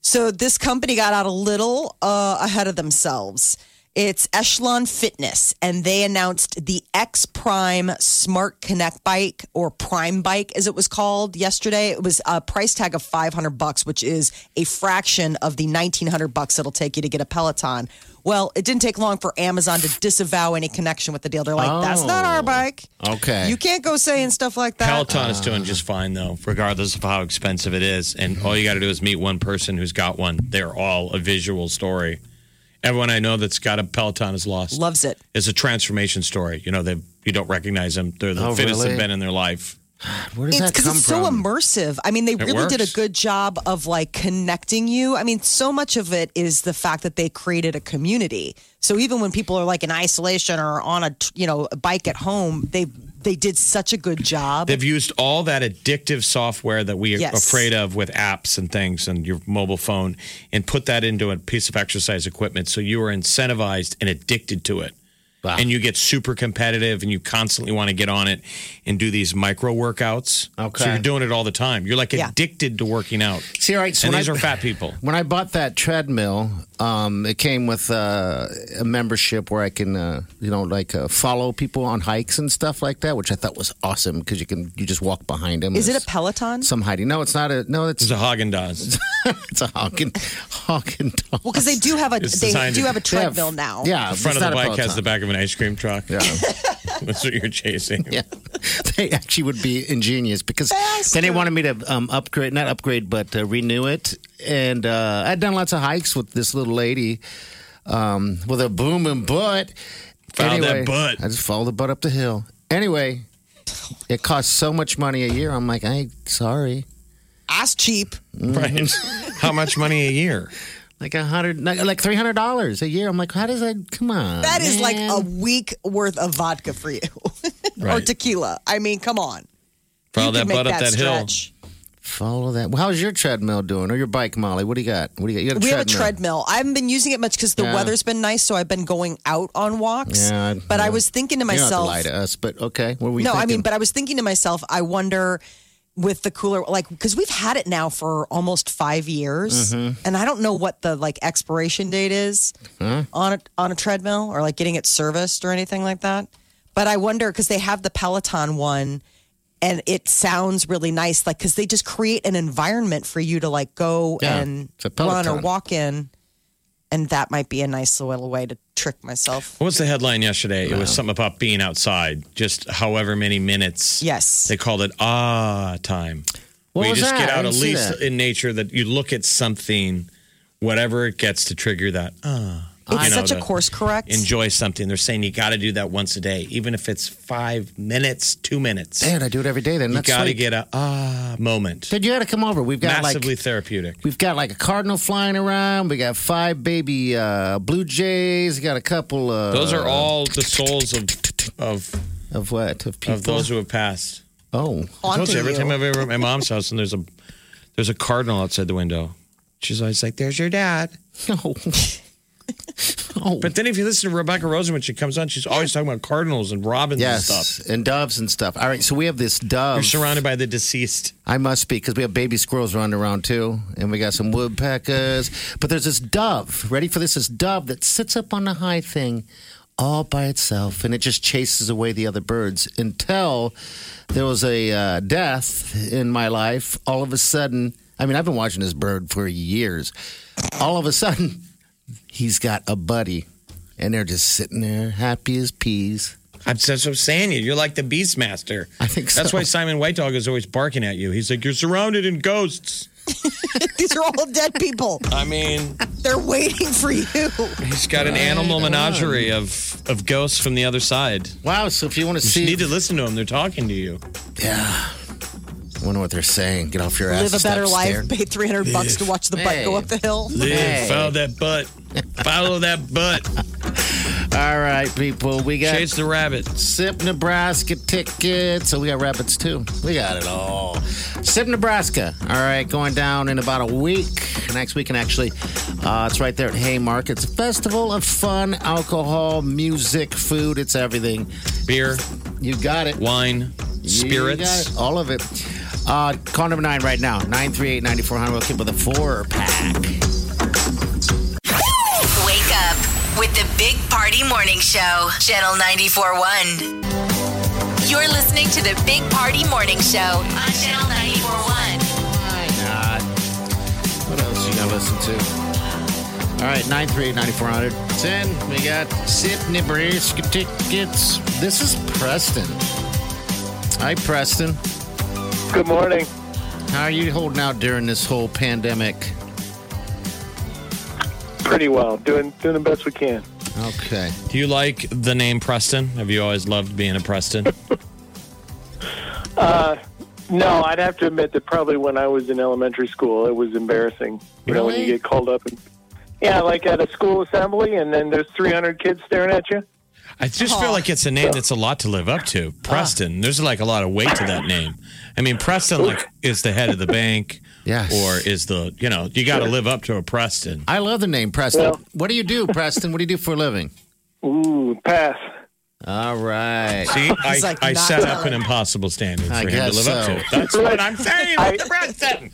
So this company got out a little uh, ahead of themselves. It's Echelon Fitness, and they announced the X Prime Smart Connect bike or Prime bike, as it was called yesterday. It was a price tag of 500 bucks, which is a fraction of the 1900 bucks it'll take you to get a Peloton. Well, it didn't take long for Amazon to disavow any connection with the deal. They're like, that's not our oh. bike. Okay. You can't go saying stuff like that. Peloton is doing just fine though, regardless of how expensive it is. And all you got to do is meet one person who's got one. They're all a visual story. Everyone I know that's got a Peloton is lost. Loves it. It's a transformation story. You know, they you don't recognize them. They're the Oh, fittest really? they've been in their life. Where does It's that because come it's so from? immersive. I mean, they really did a works. good job of like connecting you. I mean, so much of it is the fact that they created a community. So even when people are like in isolation or on a you know a bike at home, they they did such a good job. They've used all that addictive software that we are Yes. afraid of with apps and things and your mobile phone and put that into a piece of exercise equipment so you are incentivized and addicted to it. Wow. And you get super competitive and you constantly want to get on it and do these micro workouts. Okay. So you're doing it all the time. You're like Yeah. addicted to working out. See, all right. So and these I, are fat people. When I bought that treadmill, um, it came with uh, a membership where I can, uh, you know, like uh, follow people on hikes and stuff like that, which I thought was awesome because you can you just walk behind them. is it a Peloton? some hiding? No, it's not a. No, it's It's a Haagen Dazs. it's a Hawkin Hawkin dog. Well, because they do have a It's they designed do to- have a treadmill now. Yeah, The front it's of the not a bike has the back of an ice cream truck. Yeah. That's what you're chasing. Yeah, they actually would be ingenious because then they wanted me to um, upgrade, not upgrade, but uh, renew it. And uh, I'd done lots of hikes with this little lady um, with a booming butt. Follow that butt. I just followed the butt up the hill. Anyway, it costs so much money a year. I'm like, I sorry, Ass cheap. Right. How much money a year? like a hundred, like three hundred dollars a year. I'm like, how does that? Come on, That is like a week worth of vodka for you, or Right. tequila. I mean, come on. Follow you that can make butt up that hill. stretch. Follow that. Well, how's your treadmill doing, or your bike, Molly? What do you got? What do you got? You got a We have a treadmill. treadmill. I haven't been using it much because the Yeah. weather's been nice, so I've been going out on walks. Yeah, but I was thinking to You don't have to myself, lie to us, but okay. What were we no, I mean, but I was thinking to myself, I wonder with the cooler, like, because we've had it now for almost five years, Mm-hmm. and I don't know what the like expiration date is on a on a treadmill or like getting it serviced or anything like that. But I wonder because they have the Peloton one. And it sounds really nice, like because they just create an environment for you to like go Yeah, and run or walk in, and that might be a nice little way to trick myself. What was the headline yesterday? It was something about being outside, just however many minutes. Yes. They called it ah time. What Where you just that? get out at least in nature that you look at something, whatever it gets to trigger that ah. It's know, such a course correct. Enjoy something. They're saying you got to do that once a day, even if it's five minutes, two minutes. Dad, I do it every day. Then you got to get a ah moment. Dad, you got to come over. We've got Massively like therapeutic. we've got like a cardinal flying around. We got five baby uh, blue jays. We got a couple. Uh, Those are all the souls of of of what of people. of those who have passed. oh, I told you every you. time I'm ever at my mom's house and there's a there's a cardinal outside the window. She's always like, "There's your dad." no. oh, But then if you listen to Rebecca Rosen when she comes on, she's always talking about cardinals and robins yes, and stuff. and doves and stuff. All right, so we have this dove. You're surrounded by the deceased. I must be because we have baby squirrels running around too, and we got some woodpeckers. But there's this dove. Ready for this? This dove that sits up on the high thing all by itself, and it just chases away the other birds until there was a uh, death in my life. All of a sudden, I mean, I've been watching this bird for years. All of a sudden, he's got a buddy, and they're just sitting there happy as peas. I'm that's what I'm saying. You, you're like the Beastmaster. I think That's why Simon White Dog is always barking at you. He's like, "You're surrounded in ghosts." These are all dead people. I mean, They're waiting for you. he's got an animal menagerie of of ghosts from the other side. Wow! So if you want to see You see, need to listen to them. They're talking to you. Yeah. I wonder what they're saying. Get off your ass. Live a better life. Pay 300 bucks to watch the butt Hey. go up the hill. Live, Hey. follow that butt. Follow that butt. All right, people. We got Chase the rabbit. SIP Nebraska tickets. So we got rabbits too. We got it all. SIP Nebraska. All right, going down in about a week. Next weekend, actually. Uh, it's right there at Haymarket. It's a festival of fun, alcohol, music, food. It's everything. Beer, You got it. wine, You got spirits. it. All of it. Uh, call number nine right now 938 9400. We'll keep with a four pack. Wake up with the Big Party Morning Show, Channel 94.1. You're listening to the Big Party Morning Show on Channel 94.1. God. What else you gotta listen to? All right, 938 9400. 10. We got SIP Nebraska tickets. This is Preston. Hi, Preston. Good morning. How are you holding out during this whole pandemic? Pretty well. Doing doing the best we can. Okay. Do you like the name Preston? Have you always loved being a Preston? Uh, no, I'd have to admit that probably when I was in elementary school, it was embarrassing. You know, when you get called up and yeah, like at a school assembly, and then there's 300 kids staring at you. I just feel like it's a name that's a lot to live up to. Preston. There's like a lot of weight to that name. I mean, Preston like is the head of the bank. Yes. Or is the you know you got to live up to a Preston. I love the name Preston. Well- what do you do, Preston? What do you do for a living? Ooh, pass. All right. See, I, like, I not set up telling. an impossible standard for I him to guess live up so. to. That's what I'm saying I- with the Preston.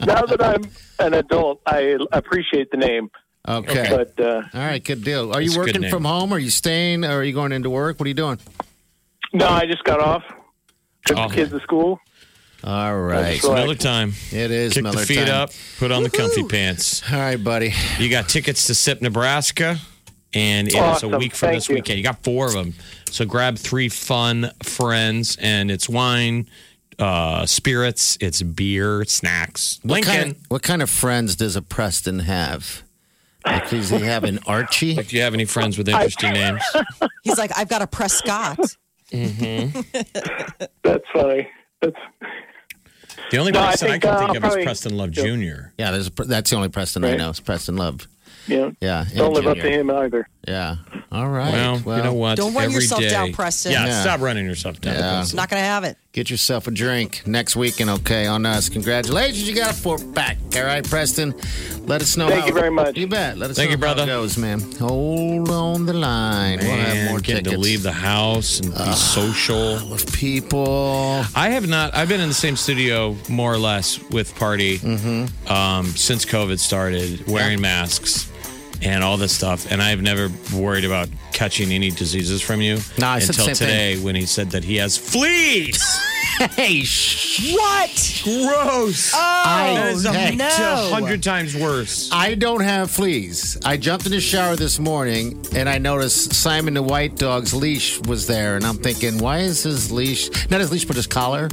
Now that I'm an adult, I appreciate the name. Okay. But uh, All right, good deal. Are you That's a good working from home? Are you staying? Or are you going into work? What are you doing? no, I just got off. Took Oh. the kids to school. All right. That's right. Miller time. It is Kick Miller the feet time. up. Put on the comfy pants. All right, buddy. You got tickets to SIP Nebraska, and it's Awesome. a week from Thank this you. weekend. You got four of them. So grab three fun friends, and it's wine, uh, spirits, it's beer, snacks. What Lincoln. kind, of, what kind of friends does a Preston have? Like, does he have an Archie? Do you have any friends with interesting names? He's like, I've got a Prescott. That's funny. That's The only No, person I, think, can uh, think of probably- is Preston Love Jr. Yeah, there's a, that's the only Preston I know. It's Preston Love. You know, Yeah. don't and live up to him either. Yeah. All right. Well, you know what? Don't run Every yourself day- down, Preston. Yeah, Yeah. stop running yourself down. Yeah. Preston. Not going to have it. Get yourself a drink next weekend, okay, on us. Congratulations, you got a four pack. All right, Preston. Let us know. Thank how, you very much. You bet. Let us Thank know you, brother. how it goes, man. Hold on the line. we'll have Man, more getting tickets. to leave the house and be social. with people. I have not. I've been in the same studio more or less with Party Mm-hmm. um, since COVID started, wearing masks and all this stuff, and I've never worried about catching any diseases from you No, I the until same thing. today when he said that he has fleas. Hey, sh- What? Gross. that is a, hey. no. hundred times worse. I don't have fleas. I jumped in the shower this morning and I noticed Simon the white dog's leash was there, and I'm thinking, why is his leash not his leash, but his collar?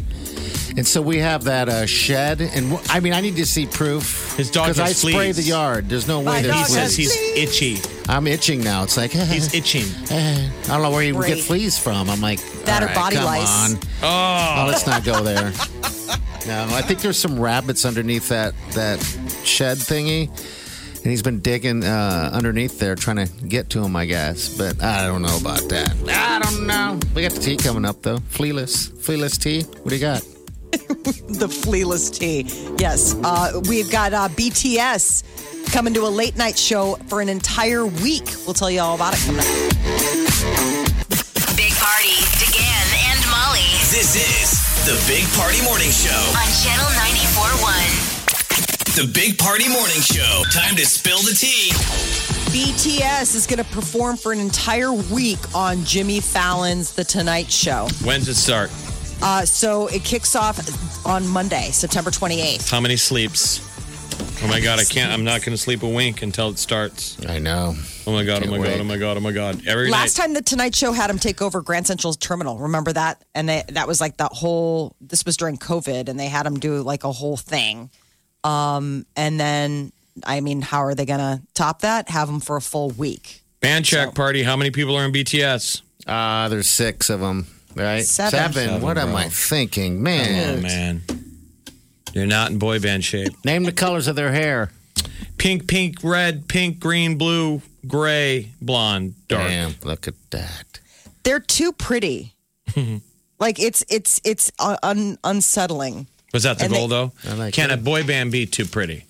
And so we have that uh, shed, and w- I mean, I need to see proof. His dog because I has spray fleas. the yard. There's no way My there's dog He has says fleas. he's itchy. I'm itching now. It's like He's itching. I don't know where you Great. get fleas from. I'm like That all or right, body come lice. On. Oh, let's not go there. No, I think there's some rabbits underneath that that shed thingy, and he's been digging uh, underneath there trying to get to him. I guess, but I don't know about that. I don't know. We got the tea coming up though. Flealess, flealess tea. What do you got? The flealess tea. Yes. Uh, we've got uh, BTS coming to a late night show for an entire week. We'll tell you all about it coming up. Big Party, DeGan and Molly This is the Big Party Morning Show. on Channel 94.1. The Big Party Morning Show. Time to spill the tea. BTS is going to perform for an entire week on Jimmy Fallon's The Tonight Show. When's it start? Uh, so it kicks off on Monday, September 28th. How many sleeps? Oh my god, I can't. I'm not going to sleep a wink until it starts. I know. Oh my god, oh Can't my god, oh my god, oh my god. Every Last night. time the Tonight Show had him take over Grand Central's terminal, remember that? And they, that was like that whole. This was during COVID, and they had him do like a whole thing. Um, and then, I mean, how are they going to top that? Have him for a full week. Band check party. How many people are in BTS? Uh, there's six of them, right? Seven. Seven, what am bro. I thinking, man? Oh man, you're not in boy band shape. Name the colors of their hair. Pink, pink, red, pink, green, blue, gray, blonde, dark. Damn, look at that. They're too pretty. like it's it's it's uh, un, unsettling. Was that the And goal they- though? Like Can it. a boy band be too pretty?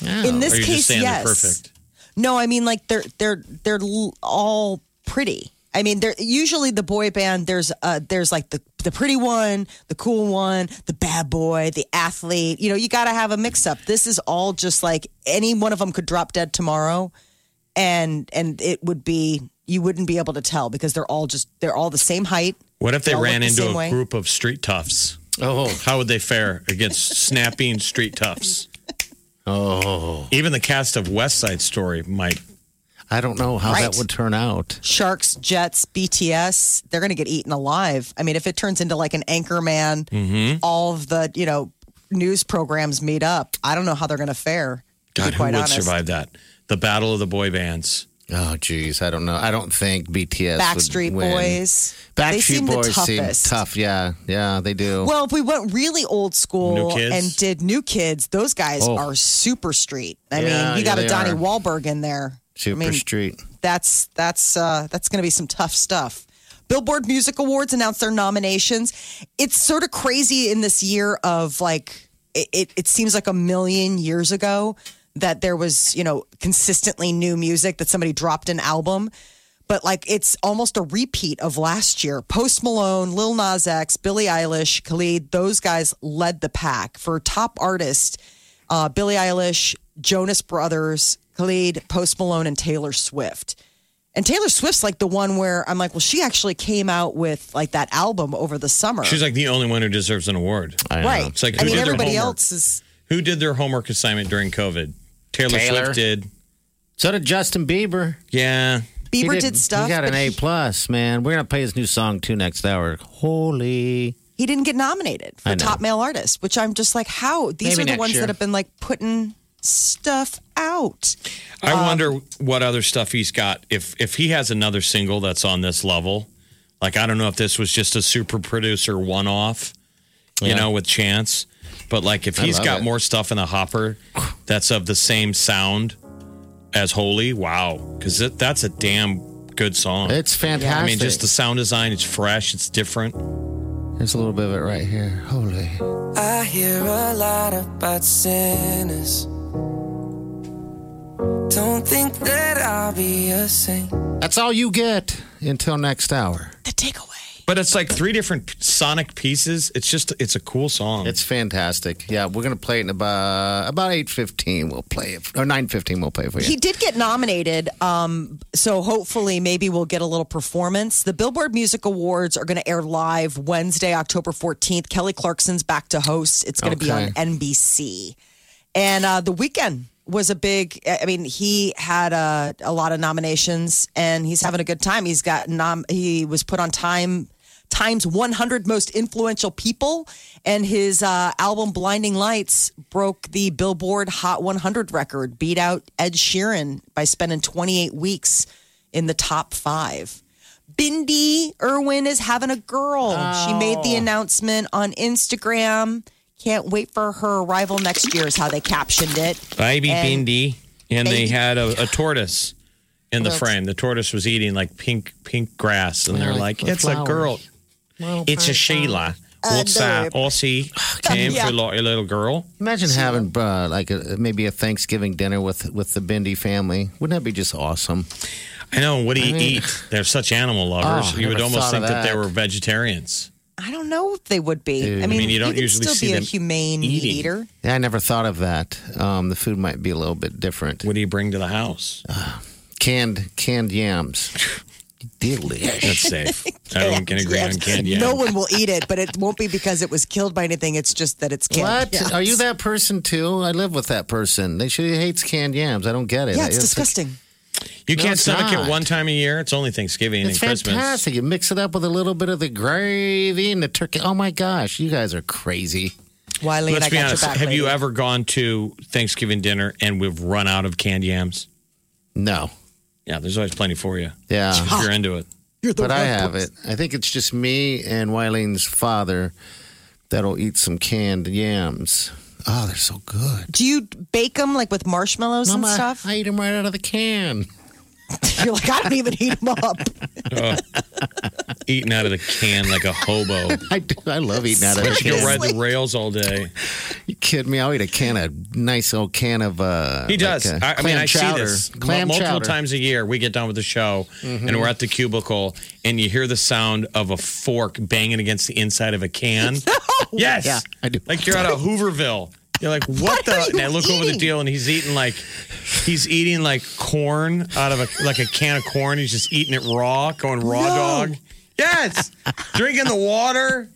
In this or you case, just yes. they're perfect? No, I mean like they're they're they're all pretty. I mean, they're usually the boy band. There's uh there's like the the pretty one, the cool one, the bad boy, the athlete. You know, you got to have a mix up. This is all just like any one of them could drop dead tomorrow, and and it would be you wouldn't be able to tell because they're all just they're all the same height. What if they They ran look the into a way? group of street toughs? Oh, How would they fare against snapping street toughs? oh. Even the cast of West Side Story might. I don't know how Right. that would turn out. Sharks, Jets, BTS, they're going to get eaten alive. I mean, if it turns into like an anchor man, Mm-hmm. all of the, you know, news programs meet up. I don't know how they're going to fare. God, be who would honest. survive that? The battle of the boy bands. Oh, geez, I don't know. I don't think BTS. Backstreet would win. Boys. Backstreet they seem Boys the seem toughest. tough. Yeah, yeah, they do. Well, if we went really old school and did new kids, those guys Oh. are super street. I Yeah, mean, you got yeah, a they Donnie are. Wahlberg in there. Super I mean, Street. that's that's uh, that's going to be some tough stuff. Billboard Music Awards announced their nominations. It's sort of crazy in this year of like it, it, it seems like a million years ago that there was you know consistently new music that somebody dropped an album. But like it's almost a repeat of last year. Post Malone, Lil Nas X, Billie Eilish, Khalid, those guys led the pack for top artist. Uh, Billie Eilish, Jonas Brothers, Khalid, Post Malone, and Taylor Swift. And Taylor Swift's like the one where I'm like, well, she actually came out with like that album over the summer. She's like the only one who deserves an award. I know. right. It's like I who mean, did their everybody homework? else is. Who did their homework assignment during COVID? Taylor, Taylor. Swift did. So did Justin Bieber. Yeah. He Bieber did, stuff. He got an but A he- plus, man. We're gonna play his new song too next hour. Holy. he didn't get nominated for I know. top male artist, which I'm just like, how? These Maybe are the next ones year. that have been like putting stuff out. I Um, wonder what other stuff he's got. If if he has another single that's on this level, like I don't know if this was just a super producer one off, you Yeah. know, with Chance. But like if he's got it. more stuff in the hopper that's of the same sound as Holy, wow, because that's a damn good song. It's fantastic. I mean, just the sound design, it's fresh, it's different. There's a little bit of it right here. Holy. I hear a lot about sinners. Don't think that I'll be a saint. That's all you get until next hour. The takeaway. But it's like three different sonic pieces. It's just it's a cool song. It's fantastic. Yeah, we're gonna play it in about about eight fifteen. We'll play it or nine fifteen. We'll play it for you. He did get nominated, um, so hopefully maybe we'll get a little performance. The Billboard Music Awards are going to air live Wednesday, October 14th. Kelly Clarkson's back to host. It's going to be on Okay. NBC. And uh, the Weeknd was a big, I mean, he had a, a lot of nominations and he's having a good time. He's got, nom- he was put on time. Times 100 most influential people, and his uh, album Blinding Lights broke the Billboard Hot 100 record, beat out Ed Sheeran by spending 28 weeks in the top five. Bindi Irwin is having a girl. She made the announcement on Instagram. Can't wait for her arrival next year, is how they captioned it. Baby And- Bindi, and they Baby- had a, a tortoise in the Well, frame. The tortoise was eating like pink pink grass, and they're like, like "It's a flowers. girl. It's a Sheila. What's that? Aussie came Yeah. for like a little girl. Imagine having uh, like a, maybe a Thanksgiving dinner with with the Bindi family. Wouldn't that be just awesome? I know. What do you I mean- eat? They're such animal lovers. Oh, I you would never almost thought think of that. they were vegetarians. I don't know if they would be. Dude. I I mean, mean, you don't can usually still see be a humane meat eating. eater. Yeah, I never thought of that. Um, the food might be a little bit different. What do you bring to the house? Canned canned yams. Delicious. That's safe. Everyone can agree on canned yams. No one will eat it, but it won't be because it was killed by anything. It's just that it's canned. What? yams. Are you that person too? I live with that person. They she hates canned yams. I don't get it. Yeah, it's I- disgusting. You No, can't it's stomach not. it one time a year. It's only Thanksgiving It's and Christmas. fantastic. You mix it up with a little bit of the gravy and the turkey. Oh my gosh, you guys are crazy. Wiley, Let's I be got honest. back. Have you ever gone to Thanksgiving dinner and we've run out of canned yams? No. Yeah, there's always plenty for you. Yeah. If you're into it. You're the but I have person. it. I think it's just me and Wileen's father that'll eat some canned yams. Oh, they're so good. Do you bake them like with marshmallows Mama, and stuff? I eat them right out of the can. You're like, I don't even heat them up. Oh. Eating out of the can like a hobo. I do. I love eating out of the Let you go ride the rails all day. You kidding me? I'll eat a can of nice old can of. uh He does. like, uh, I, I mean, I chowder. see this Clam multiple chowder. times a year. We get done with the show Mm-hmm. and we're at the cubicle, and you hear the sound of a fork banging against the inside of a can. Yes, Yeah, I do. Like you're out of Hooverville. You're like, what, the? And I look over the deal, and he's eating like he's eating like corn out of a like a can of corn. He's just eating it raw, going raw No. dog. Yes, drinking the water.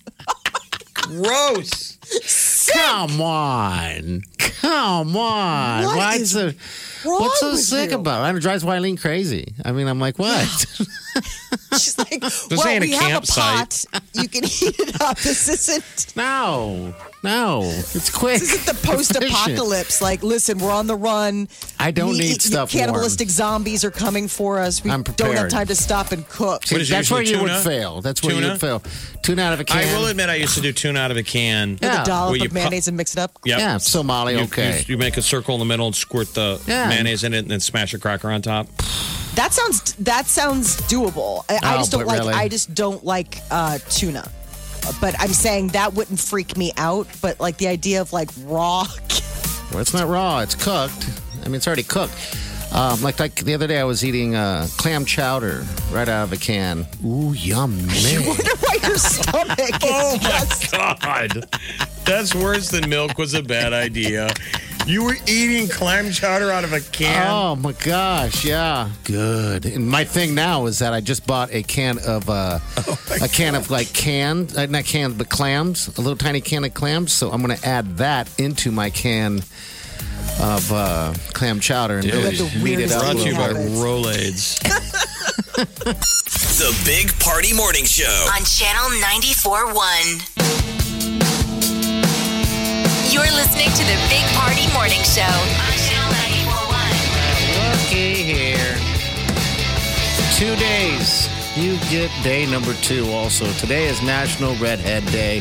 Gross. Come on. Come on. What Why is so, what's so sick you? about it? It drives Wileen crazy. I mean, I'm like, what? She's like, well, ain't a we have a pot. You can heat it up. This isn't. no. No. It's quick. This isn't the post-apocalypse. Like, listen, we're on the run. I don't We- need stuff Cannibalistic zombies are coming for us. We I'm don't have time to stop and cook. What is That's where you would tuna? fail. That's where you would fail. Tuna out of a can. I will admit, I used to do tuna out of a can. With Yeah. a dollop you of mayonnaise and mix it up. Yep. Yeah, Somali, You, okay. you, you make a circle in the middle and squirt the Yeah. mayonnaise in it, and then smash a cracker on top. That sounds that sounds doable. I, I Oh, just don't like. really? I just don't like uh, tuna. But I'm saying that wouldn't freak me out. But like the idea of like raw. Well, it's not raw. It's cooked. I mean, it's already cooked. Um, like like the other day, I was eating uh, clam chowder right out of a can. Ooh, yum, man. why your stomach is Oh just. God, that's worse than milk was a bad idea. You were eating clam chowder out of a can. Oh my gosh, yeah, good. And my thing now is that I just bought a can of uh, a can of like canned, uh, not cans, but clams, a little tiny can of clams. So I'm going to add that into my can of uh, clam chowder and really the heat it weirdest up a Brought to you by bit. Rolaids. The Big Party Morning Show. on Channel 94.1. You're listening to the Big Party Morning Show on Channel 94.1. Looky here. Two days. You get day number two also. Today is National Redhead Day.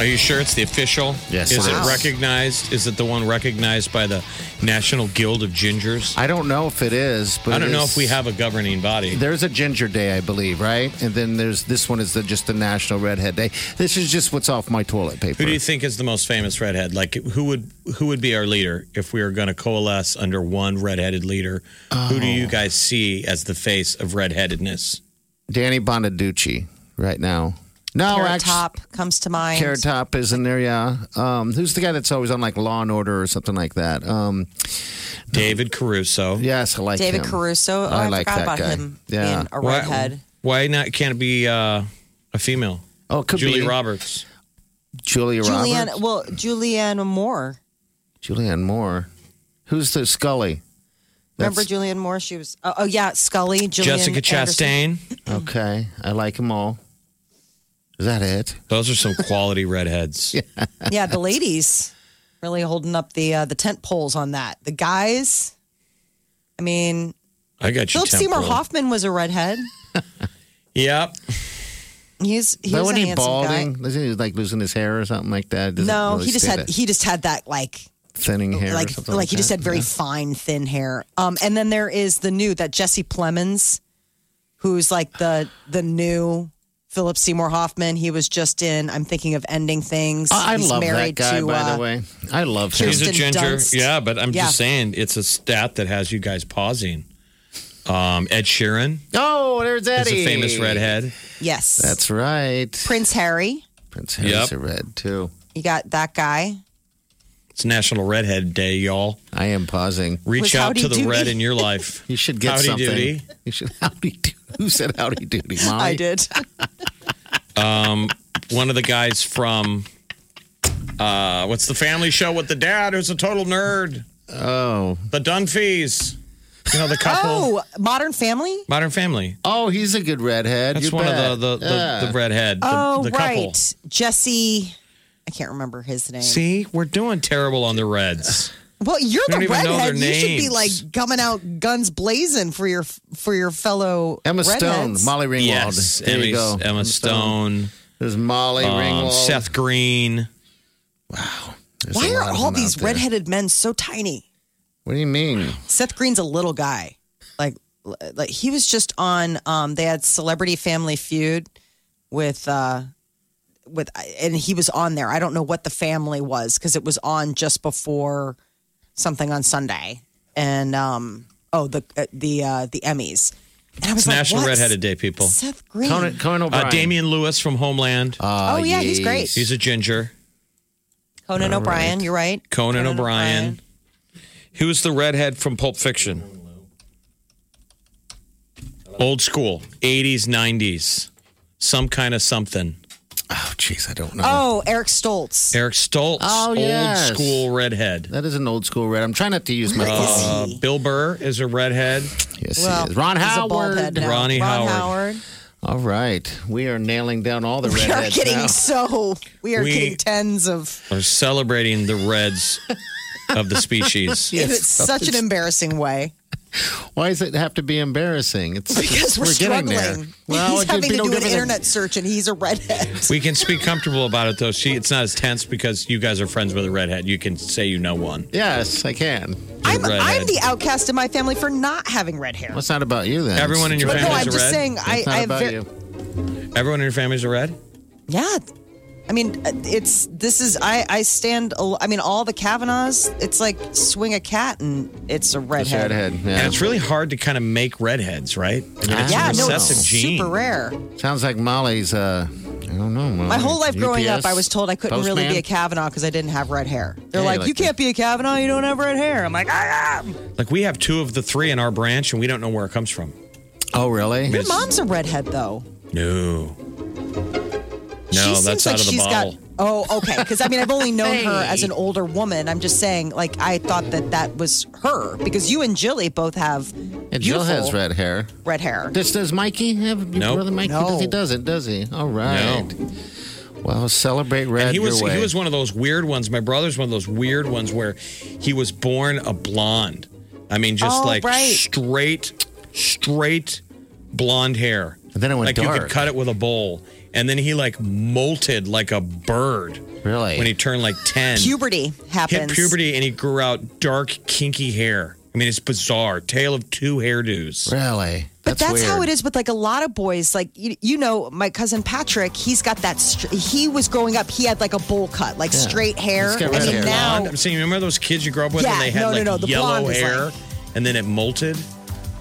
Are you sure it's the official? Yes, Is it it is. recognized? Is it the one recognized by the National Guild of Gingers? I don't know if it is, but I don't know if we have a governing body. There's a Ginger Day, I believe, right? And then there's this one is the, just the National Redhead Day. This is just what's off my toilet paper. Who do you think is the most famous redhead? Like who would who would be our leader if we were going to coalesce under one redheaded leader? Who do you Oh. guys see as the face of redheadedness? Danny Bonaducci right now. No, Carrot actually, Top comes to mind. Carrot Top is in there, yeah. Um, who's the guy that's always on like Law and Order or something like that? Um, David Caruso. yes, I like David him. Caruso. Oh, I I, like forgot that about guy. him Yeah. being a Why- redhead. Why not? Can't it be uh, a female? Oh, it could Julie be Roberts. Julia Julianne, Roberts. well, Julianne Moore. Julianne Moore. Who's the Scully? Remember That's- Julianne Moore? She was. Oh, oh yeah, Scully. Gillian Jessica Anderson. Chastain. Okay, I like them all. Is that it? Those are some quality redheads. Yeah, the ladies really holding up the uh, the tent poles on that. The guys. I mean, I got you. Philip Seymour temporal. Hoffman was a redhead. Yep. He's he but was when a he handsome balding, guy. isn't he like losing his hair or something like that? Doesn't No, really he just had that he just had that like thinning hair, or like something like he just had very Yeah. fine thin hair. Um, and then there is the new that Jesse Plemons, who's like the the new Philip Seymour Hoffman. He was just in. I'm thinking of ending things. I I He's love that married guy, to, by uh, the way. I love him. He's a ginger. Dunst. Yeah, but I'm Yeah. just saying it's a stat that has you guys pausing. Um, Ed Sheeran Oh, there's is Eddie. a famous redhead. Yes, That's right. Prince Harry. Prince Harry's Yep. a red too. You got that guy. It's National Redhead Day, y'all. I am pausing. Reach Was out to the Doody. red in your life. You should get Howdy something. doody. You should howdy doody. Who said howdy doody? Molly? I did. One of the guys from uh, what's the family show with the dad who's a total nerd? Oh, The Dunphys. You know the couple. oh, Modern Family. Modern Family. oh, he's a good redhead. That's you one bet. of the the, the, Yeah. the redhead. The, Oh, the couple. right, Jesse. I can't remember his name. See, we're doing terrible on the Reds. Well, you're We the redhead. You should be like coming out guns blazing for your for your fellow Emma Stone. Molly Ringwald. Yes, there you go. Emma Stone, There's Molly um, Ringwald. Seth Green. There's Why are all these redheaded men so tiny? What do you mean? Seth Green's a little guy. Like like he was just on um they had Celebrity Family Feud with uh with and he was on there. I don't know what the family was cuz it was on just before something on Sunday. And um oh the uh, the uh the Emmys. And I was It's like, National "What's Redheaded Day, people. Seth Green. Conan, Conan O'Brien. Uh, Damian Lewis from Homeland. Ah, Oh, yeah, he's great. He's a ginger. Conan O'Brien, you're right. Conan, O'Brien. Who's the redhead from Pulp Fiction? Old school, 80s, 90s. Some kind of something. Oh, jeez, I don't know. Oh, Eric Stoltz. Eric Stoltz, Oh, yes. old school redhead. That is an old school red. I'm trying not to use my. Where is Uh, he? Bill Burr is a redhead. yes, Well, he is. Ron he's a bald Howard. head now. Ronnie Ron Howard. All right, we are nailing down all the We are redheads getting now. so we are We- getting tens of. We're celebrating the reds of the species. Yes, it's such an embarrassing way Why does it have to be embarrassing? It's because we're, getting struggling. there. Well, he's having be to no do an different than- internet search, and he's a redhead. We can speak comfortable about it though. See, it's not as tense because you guys are friends with a redhead. You can say you know one. Yes, I can. I'm. I'm the outcast in my family for not having red hair. What's not about you then? Everyone in your But no, family's I'm a just red. saying. I, It's not I about ver- you. Everyone in your family's a red. Yeah. I mean, uh, it's this is I I stand. I mean, all the Kavanaughs. It's like swing a cat and it's a Just redhead. redhead. Yeah. And it's really hard to kind of make redheads, right? I mean, it's Yeah, a no, it's gene. super rare. Sounds like Molly's. Uh, I don't know. Molly. My whole life growing UPS up, I was told I couldn't really be a Kavanaugh because I didn't have red hair. They're Yeah, like, like you the- can't be a Kavanaugh, you don't have red hair. I'm like, I am. Like we have two of the three in our branch, and we don't know where it comes from. Oh, really? Your mom's a redhead though. No, she no, seems that's like out of the she's bottle. got. Oh, okay. Because I mean, I've only known her as an older woman. I'm just saying, like, I thought that that was her because you and Jilly both have And Jill beautiful has red hair. red hair. Does, does Mikey have your Nope. brother Mikey? No. Does he doesn't? Does he? All right. Well, celebrate red And he was your way. he was one of those weird ones. My brother's one of those weird ones where he was born a blonde. I mean, just Oh, like right. straight, straight blonde hair. And then it went like you dark. could cut it with a bowl. And then he like molted like a bird really. when he turned like ten. Puberty hit puberty and he grew out dark, kinky hair. I mean, it's bizarre. Tale of two hairdos. really. But that's, weird. how it is with like a lot of boys. Like you, you know, my cousin Patrick, he's got that. Str- he was growing up. He had like a bowl cut, like Yeah. straight hair. He's got and red hair. now, I'm saying, remember those kids you grew up with Yeah, and they had no, no, like no, the yellow blonde hair like- and then it molted?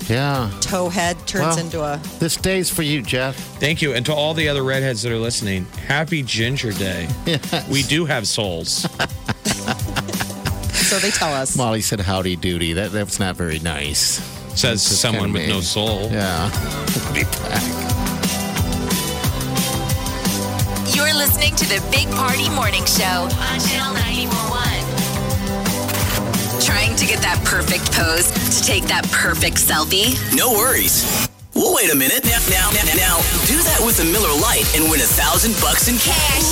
Yeah. toe head turns Well, into a. This day's for you, Jeff. Thank you. And to all the other redheads that are listening, happy Ginger Day. Yes. We do have souls. So they tell us. Molly said howdy doody. That that's not very nice. Says That's someone with no soul. Yeah. We'll be back. You're listening to the Big Party Morning Show on Channel 941. Trying to get that perfect pose to take that perfect selfie? No worries. Well, wait a minute. Now, now, now, now, do that with a Miller Lite and win a thousand bucks in cash.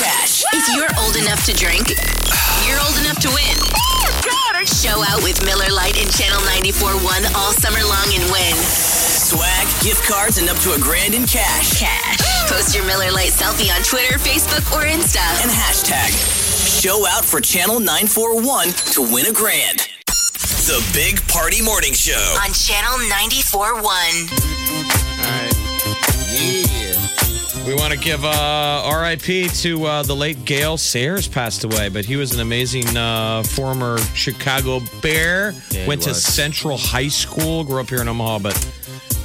Cash. If you're old enough to drink, you're old enough to win. Show out with Miller Lite and Channel 94.1 all summer long and win. Swag, gift cards, and up to a grand in cash. Cash. Post your Miller Lite selfie on Twitter, Facebook, or Insta. And hashtag show out for Channel 941 to win a grand. The Big Party Morning Show. on Channel 94.1. All right. Yeah. We want to give uh, RIP to uh, the late Gale Sayers passed away, but he was an amazing uh, former Chicago Bear. Yeah, he Went to. Central High School, grew up here in Omaha, but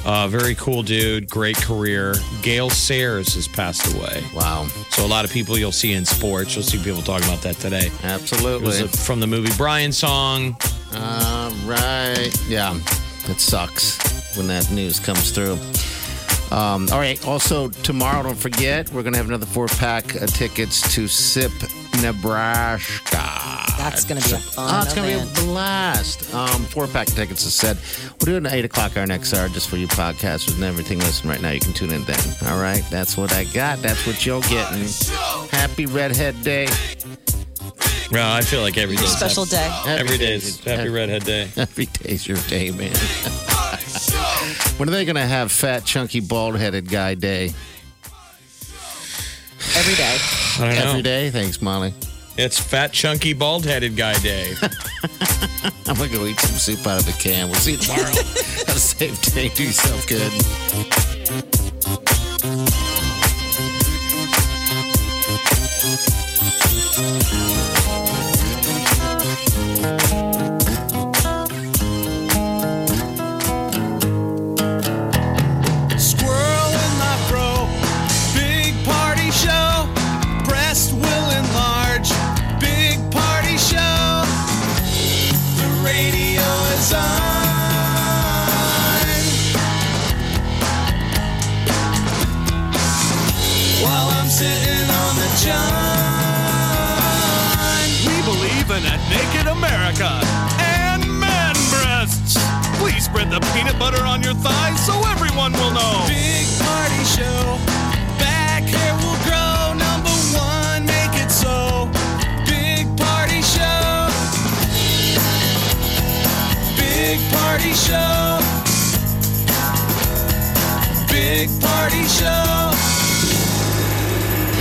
uh, very cool dude, great career. Gale Sayers has passed away. Wow. So a lot of people you'll see in sports, you'll see people talking about that today. Absolutely. It was uh, from the movie Brian song. All right. Yeah. It sucks when that news comes through. Um, all right. Also, tomorrow, don't forget, we're going to have another four pack of tickets to SIP, Nebraska. That's going to be a fun. Oh, it's going to be a blast. Um, four pack of tickets, as said. We're doing 8 o'clock our next hour just for you podcasters and everything. Listen, right now, you can tune in then. All right. That's what I got. That's what you're getting. Happy Redhead Day. Well, I feel like every day. special day. Every day is Happy Redhead Day. Every day's your day, man. when are they going to have fat, chunky, bald headed guy day? Every day. I don't know. Every day? Thanks, Molly. It's Fat Chunky Bald Headed Guy Day. I'm going to go eat some soup out of the can. We'll see you tomorrow. have a safe day. Do yourself good. Peanut butter on your thighs so everyone will know. Big party show. Back hair will grow. Number one, make it so. Big party show. Big party show. Big party show.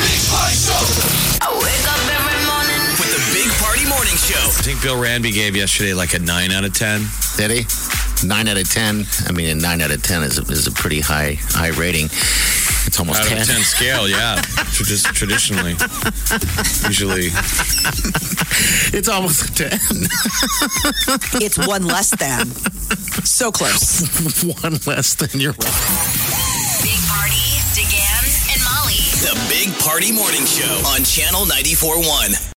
Big party show. I wake up every morning. With the Big Party Morning Show. I think Bill Ranby gave yesterday like a nine out of ten. Did he? Nine out of ten. I mean, a nine out of ten is a, is a pretty high high rating. It's almost Out ten. of ten scale, yeah. Tr- Just traditionally, usually. It's almost a ten. It's one less than. So close. One less than your. Big Party, DeGan, and Molly. The Big Party Morning Show on Channel 94.1.